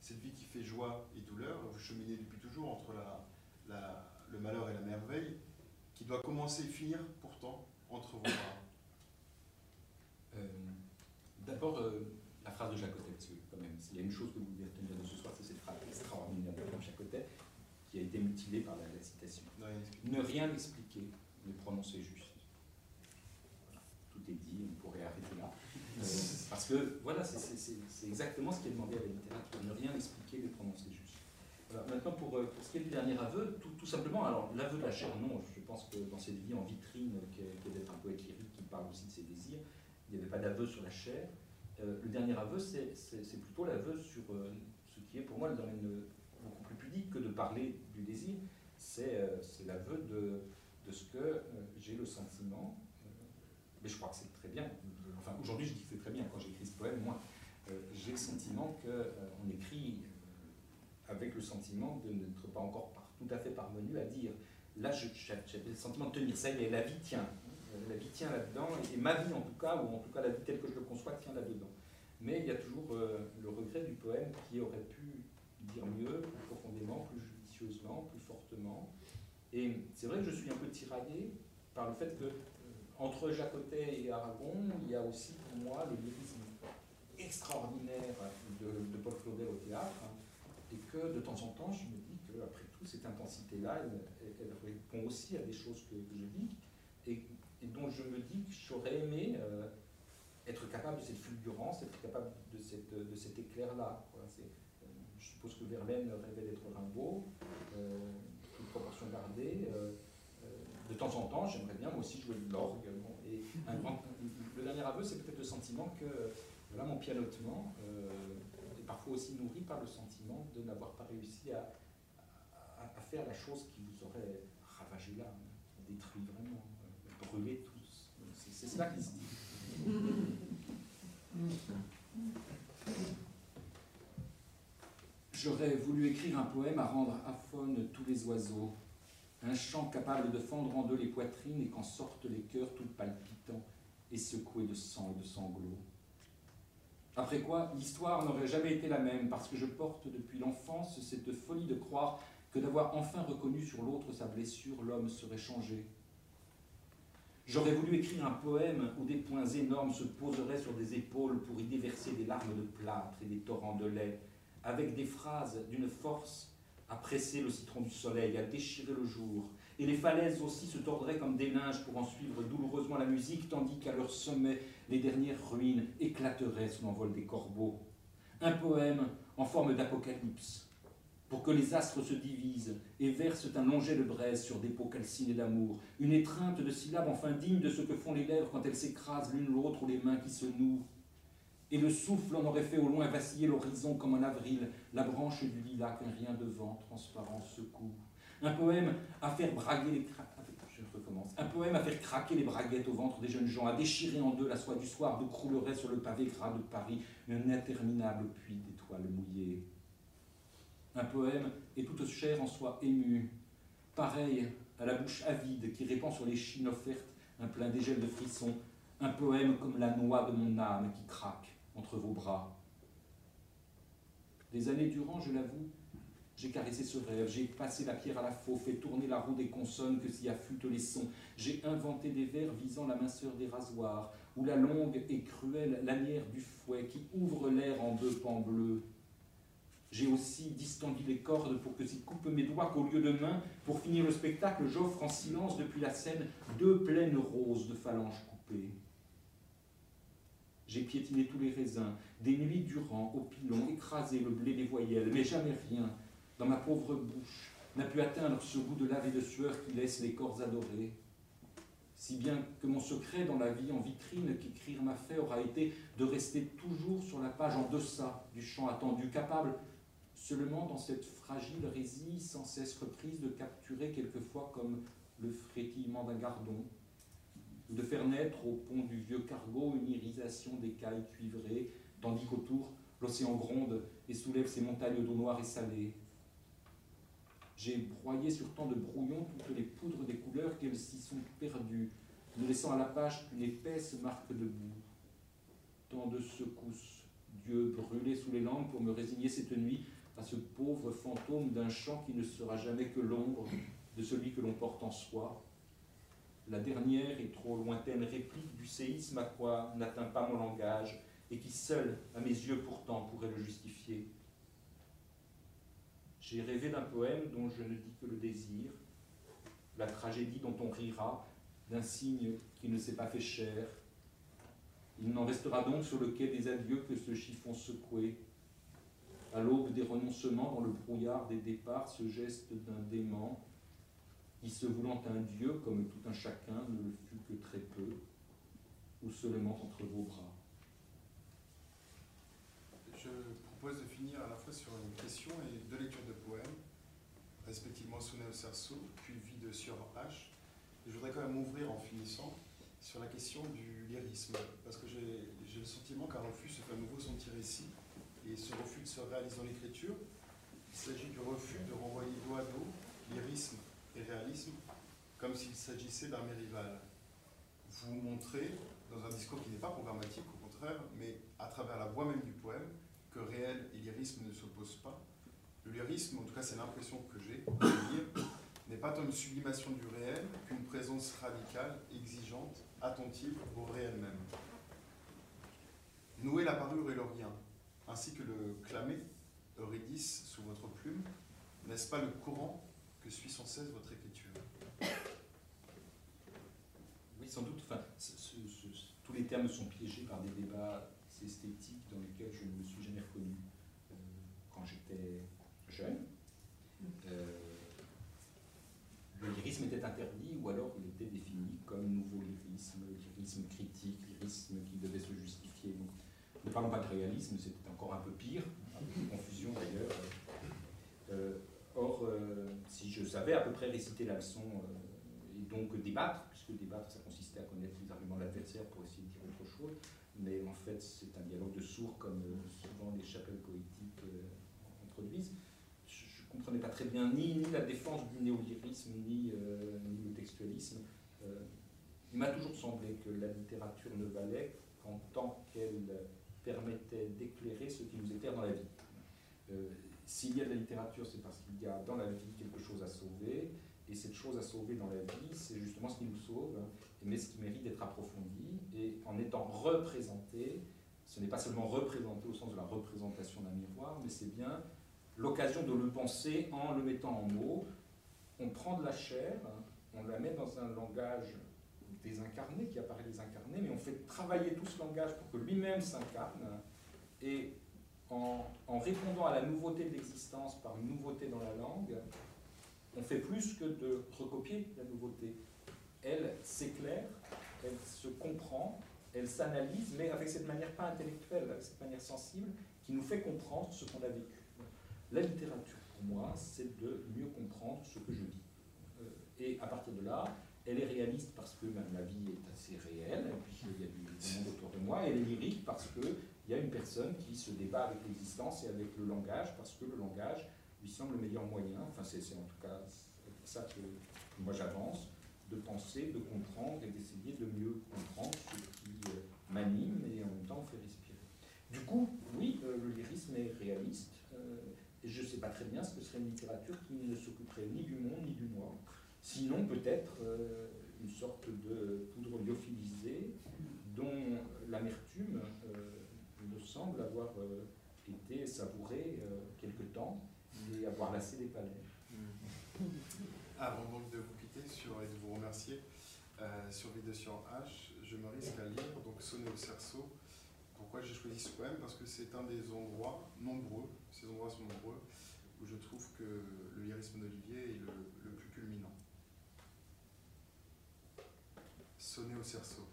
cette vie qui fait joie et douleur. Vous cheminez depuis toujours entre la, la, le malheur et la merveille, qui doit commencer et finir pourtant entre vos bras. Euh, D'abord, euh, la phrase de Jacotet, parce que quand même, s'il y a une chose que vous devez retenir de ce soir, c'est cette phrase extraordinaire de Jacotet, qui a été mutilée par la, citation. Ne rien expliquer, ne prononcer juste. Tout est dit, on pourrait arrêter là. Euh, parce que, voilà, c'est exactement ce qui est demandé à la littérature, ne rien expliquer, ne prononcer juste. maintenant, pour, euh, pour, ce qui est du dernier aveu, tout, simplement, alors l'aveu de la chair, non, je pense que dans cette vie en vitrine, qui est, d'être un poète lyrique qui parle aussi de ses désirs, il n'y avait pas d'aveu sur la chair. Euh, le dernier aveu, c'est plutôt l'aveu sur euh, ce qui est pour moi le domaine beaucoup plus pudique que de parler du désir. C'est euh, l'aveu de, ce que j'ai le sentiment, mais je crois que c'est très bien, enfin aujourd'hui je dis que c'est très bien, quand j'écris ce poème, moi, j'ai le sentiment qu'on écrit avec le sentiment de n'être pas encore tout à fait parvenu à dire, là j'ai le sentiment de tenir ça, et la vie tient, la vie tient là-dedans, et, ma vie en tout cas, ou en tout cas la vie telle que je le conçois, tient là-dedans. Mais il y a toujours euh, le regret du poème qui aurait pu dire mieux, plus profondément, plus judicieusement, plus fortement. Et c'est vrai que je suis un peu tiraillé par le fait que euh, entre Jacotet et Aragon, il y a aussi pour moi le lyrisme extraordinaire de, Paul Claudel au théâtre, hein, et que de temps en temps, je me dis qu'après tout, cette intensité-là, elle, répond aussi à des choses que, je dis, et, dont je me dis que j'aurais aimé euh, être capable de cette fulgurance, être capable de, cette, de cet éclair-là. Euh, je suppose que Verlaine rêvait d'être Rimbaud, euh, toute proportion gardée. Euh, de temps en temps, j'aimerais bien moi aussi jouer de l'orgue. et le dernier aveu, c'est peut-être le sentiment que voilà, mon pianotement est parfois aussi nourri par le sentiment de n'avoir pas réussi à, à, faire la chose qui vous aurait ravagé l'âme, détruit vraiment, brûlé tous. C'est cela qui se dit. J'aurais voulu écrire un poème à rendre aphone tous les oiseaux, un chant capable de fendre en deux les poitrines et qu'en sortent les cœurs tout palpitants et secoués de sang et de sanglots. Après quoi, l'histoire n'aurait jamais été la même, parce que je porte depuis l'enfance cette folie de croire que d'avoir enfin reconnu sur l'autre sa blessure, l'homme serait changé. J'aurais voulu écrire un poème où des points énormes se poseraient sur des épaules pour y déverser des larmes de plâtre et des torrents de lait, avec des phrases d'une force à presser le citron du soleil, à déchirer le jour, et les falaises aussi se tordraient comme des linges pour en suivre douloureusement la musique, tandis qu'à leur sommet, les dernières ruines éclateraient sous l'envol des corbeaux. Un poème en forme d'apocalypse, pour que les astres se divisent et versent un long jet de braise sur des peaux calcinées d'amour, une étreinte de syllabes enfin digne de ce que font les lèvres quand elles s'écrasent l'une l'autre ou les mains qui se nouent. Et le souffle en aurait fait au loin vaciller l'horizon comme en avril, la branche du lilas qu'un rien de vent transparent secoue. Un poème à faire braguer les recommence. Un poème à faire craquer les braguettes au ventre des jeunes gens, à déchirer en deux la soie du soir, d'où croulerait sur le pavé gras de Paris un interminable puits d'étoiles mouillées. Un poème est toute chair en soi émue, pareil à la bouche avide qui répand sur les chines offertes un plein dégel de frissons, un poème comme la noix de mon âme qui craque entre vos bras. Des années durant, je l'avoue, j'ai caressé ce rêve, j'ai passé la pierre à la faux, fait tourner la roue des consonnes que s'y affûtent les sons. J'ai inventé des vers visant la minceur des rasoirs, ou la longue et cruelle lanière du fouet qui ouvre l'air en deux pans bleus. J'ai aussi distendu les cordes pour que s'y coupe mes doigts qu'au lieu de main, pour finir le spectacle, j'offre en silence depuis la scène deux pleines roses de phalanges coupées. J'ai piétiné tous les raisins, des nuits durant, au pilon, écrasé le blé des voyelles, mais jamais rien, dans ma pauvre bouche, n'a pu atteindre ce goût de lave et de sueur qui laisse les corps adorés. Si bien que mon secret dans la vie en vitrine qu'écrire m'a fait aura été de rester toujours sur la page en deçà du chant attendu, capable seulement dans cette fragile résille sans cesse reprise de capturer quelquefois comme le frétillement d'un gardon, de faire naître au pont du vieux cargo une irisation d'écailles cuivrées, tandis qu'autour l'océan gronde et soulève ses montagnes d'eau noire et salée. J'ai broyé sur tant de brouillons toutes les poudres des couleurs qu'elles s'y sont perdues, ne laissant à la page qu'une épaisse marque de boue. Tant de secousses, Dieu brûlé sous les langues pour me résigner cette nuit à ce pauvre fantôme d'un chant qui ne sera jamais que l'ombre de celui que l'on porte en soi. La dernière et trop lointaine réplique du séisme à quoi n'atteint pas mon langage et qui seul, à mes yeux pourtant, pourrait le justifier. J'ai rêvé d'un poème dont je ne dis que le désir, la tragédie dont on rira, d'un signe qui ne s'est pas fait cher. Il n'en restera donc sur le quai des adieux que ce chiffon secoué. À l'aube des renoncements, dans le brouillard des départs, ce geste d'un dément, qui se voulant un dieu comme tout un chacun ne le fut que très peu, ou seulement entre vos bras. Je propose de finir à la fois sur une question et deux lectures de poèmes, respectivement Souné au cerceau, puis Vie de Sur H. je voudrais quand même ouvrir en finissant sur la question du lyrisme, parce que j'ai le sentiment qu'un refus se fait à nouveau son petit récit, et ce refus se réalise dans l'écriture. Il s'agit du refus de renvoyer dos à dos lyrisme et réalisme, comme s'il s'agissait d'un rival. Vous montrez, dans un discours qui n'est pas programmatique, au contraire, mais à travers la voix même du poème, que réel et lyrisme ne s'opposent pas. Le lyrisme, en tout cas c'est l'impression que j'ai de lire, n'est pas tant une sublimation du réel qu'une présence radicale, exigeante, attentive au réel même. Nouer la parure et le rien, ainsi que le clamer, Eurydice, sous votre plume, n'est-ce pas le courant que suit sans cesse votre écriture Oui, sans doute. Enfin, tous les termes sont piégés par des débats esthétiques dans lesquels je ne me suis jamais reconnu euh, quand j'étais jeune. Euh, le lyrisme était interdit ou alors il était défini comme nouveau lyrisme, lyrisme critique, lyrisme qui devait se justifier. ne parlons pas de réalisme, c'était encore un peu pire, un peu de confusion d'ailleurs. Euh, or, euh, si je savais à peu près réciter la leçon et donc débattre, puisque débattre ça consistait à connaître les arguments de l'adversaire pour essayer de dire autre chose, mais en fait c'est un dialogue de sourds comme souvent les chapelles poétiques introduisent ne comprenais pas très bien ni, ni la défense du néolyrisme, ni, euh, ni le textualisme. Euh, il m'a toujours semblé que la littérature ne valait qu'en tant qu'elle permettait d'éclairer ce qui nous éclaire dans la vie. Euh, s'il y a de la littérature, c'est parce qu'il y a dans la vie quelque chose à sauver, et cette chose à sauver dans la vie, c'est justement ce qui nous sauve, mais ce qui mérite d'être approfondi, et en étant représenté, ce n'est pas seulement représenté au sens de la représentation d'un miroir, mais c'est bien l'occasion de le penser en le mettant en mots. On prend de la chair, on la met dans un langage désincarné, qui apparaît désincarné, mais on fait travailler tout ce langage pour que lui-même s'incarne. Et en, répondant à la nouveauté de l'existence par une nouveauté dans la langue, on fait plus que de recopier la nouveauté. Elle s'éclaire, elle se comprend, elle s'analyse, mais avec cette manière pas intellectuelle, avec cette manière sensible, qui nous fait comprendre ce qu'on a vécu. La littérature, pour moi, c'est de mieux comprendre ce que je vis. Euh, et à partir de là, elle est réaliste parce que ben, ma vie est assez réelle, et puis il y a du monde autour de moi. Elle est lyrique parce qu'il y a une personne qui se débat avec l'existence et avec le langage, parce que le langage lui semble le meilleur moyen, enfin c'est en tout cas ça que moi j'avance, de penser, de comprendre et d'essayer de mieux comprendre ce qui euh, m'anime et en même temps fait respirer. Du coup, oui, euh, le lyrisme est réaliste, et je ne sais pas très bien ce que serait une littérature qui ne s'occuperait ni du monde ni du moi. Sinon, peut-être euh, une sorte de poudre lyophilisée dont l'amertume euh, me semble avoir euh, été savourée quelque temps et avoir lassé les palais. Avant donc de vous quitter sur, et de vous remercier, sur Vidéo H, je me risque à lire donc Sonner au cerceau pourquoi j'ai choisi ce poème? Parce que c'est un des endroits nombreux, ces endroits sont nombreux, où je trouve que le lyrisme d'Olivier est le, plus culminant. Sonner au cerceau.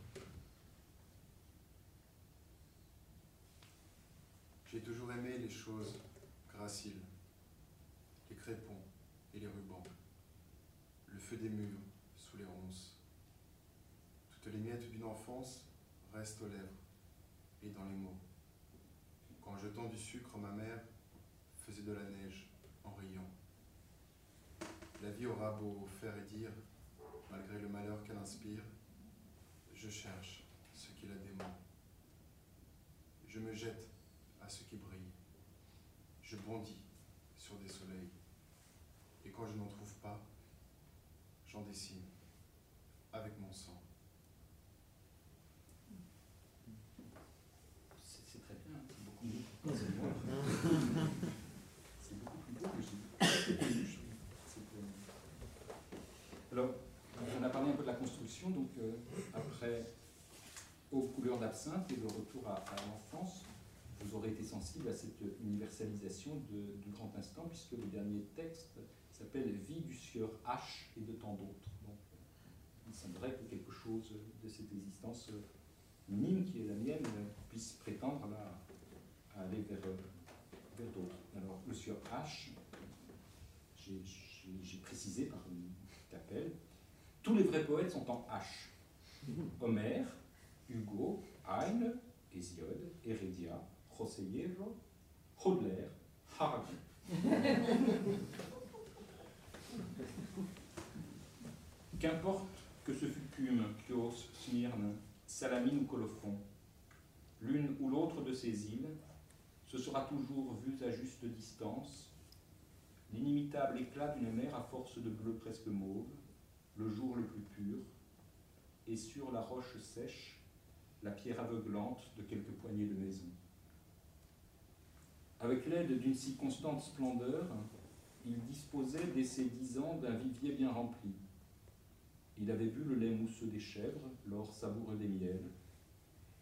J'ai toujours aimé les choses graciles, les crépons et les rubans, le feu des murs sous les ronces. Toutes les miettes d'une enfance restent aux lèvres dans les mots. Qu'en jetant du sucre, ma mère faisait de la neige en riant. La vie aura beau faire et dire, malgré le malheur qu'elle inspire, je cherche ce qui la dément. Je me jette à ce qui brille. Je bondis sur des soleils. Et quand je n'en trouve pas, j'en dessine avec mon sang. C'est beaucoup plus beau que j'ai Alors, on a parlé un peu de la construction, donc euh, après Aux couleurs d'absinthe et le retour à, l'enfance, vous aurez été sensible à cette universalisation du grand instant, puisque le dernier texte s'appelle Vie du sieur H et de tant d'autres. Donc, il semblerait que quelque chose de cette existence minime qui est la mienne puisse prétendre là aller vers, vers d'autres. Alors, le sieur H, j'ai précisé par une capelle, tous les vrais poètes sont en H. Homère, Hugo, Heine, Hésiode, Heredia, Joseyero, Hodler, Hardy. Qu'importe que ce fût Cume, Chios, Smyrne, Salamine ou Colophon, l'une ou l'autre de ces îles ce sera toujours vu à juste distance, l'inimitable éclat d'une mer à force de bleu presque mauve, le jour le plus pur, et sur la roche sèche, la pierre aveuglante de quelques poignées de maison. Avec l'aide d'une si constante splendeur, il disposait dès ses dix ans d'un vivier bien rempli. Il avait bu le lait mousseux des chèvres, l'or savoureux des miels.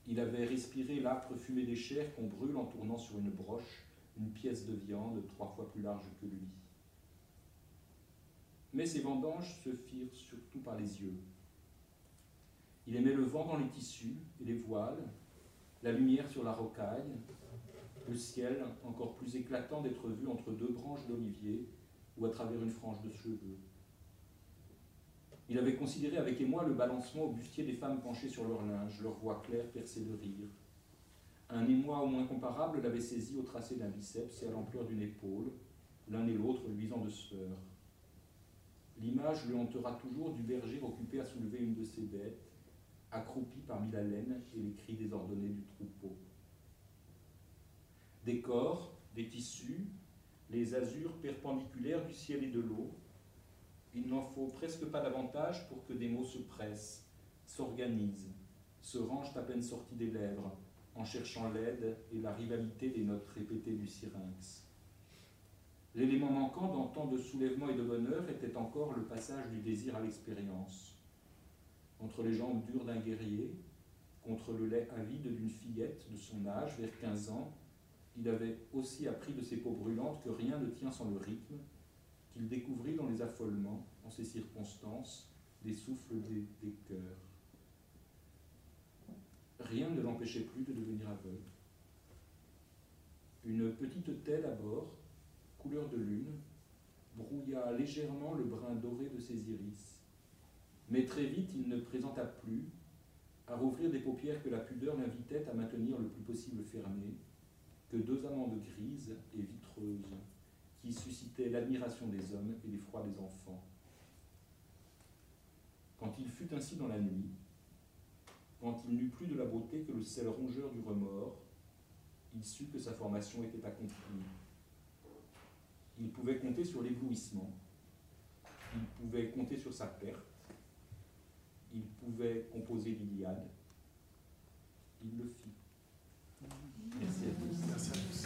Il avait respiré l'âpre fumée des chairs qu'on brûle en tournant sur une broche une pièce de viande trois fois plus large que lui. Mais ses vendanges se firent surtout par les yeux. Il aimait le vent dans les tissus et les voiles, la lumière sur la rocaille, le ciel encore plus éclatant d'être vu entre deux branches d'olivier ou à travers une frange de cheveux. Il avait considéré avec émoi le balancement au bustier des femmes penchées sur leur linge, leur voix claire percée de rire. Un émoi au moins comparable l'avait saisi au tracé d'un biceps et à l'ampleur d'une épaule, l'un et l'autre luisant de sueur. L'image lui hantera toujours du berger occupé à soulever une de ses bêtes, accroupi parmi la laine et les cris désordonnés du troupeau. Des corps, des tissus, les azurs perpendiculaires du ciel et de l'eau, il n'en faut presque pas davantage pour que des mots se pressent, s'organisent, se rangent à peine sortis des lèvres, en cherchant l'aide et la rivalité des notes répétées du syrinx. L'élément manquant dans tant de soulèvement et de bonheur était encore le passage du désir à l'expérience. Entre les jambes dures d'un guerrier, contre le lait avide d'une fillette de son âge, vers 15 ans, il avait aussi appris de ses peaux brûlantes que rien ne tient sans le rythme, qu'il découvrit dans les affolements, en ces circonstances, des souffles des, cœurs. Rien ne l'empêchait plus de devenir aveugle. Une petite telle à bord, couleur de lune, brouilla légèrement le brin doré de ses iris. Mais très vite, il ne présenta plus, à rouvrir des paupières que la pudeur l'invitait à maintenir le plus possible fermées, que deux amandes grises et vitreuses, qui suscitaient l'admiration des hommes et l'effroi des enfants. Quand il fut ainsi dans la nuit, quand il n'eut plus de la beauté que le sel rongeur du remords, il sut que sa formation était accomplie. Il pouvait compter sur l'éblouissement, il pouvait compter sur sa perte, il pouvait composer l'Iliade. Il le fit. Gracias. Gracias.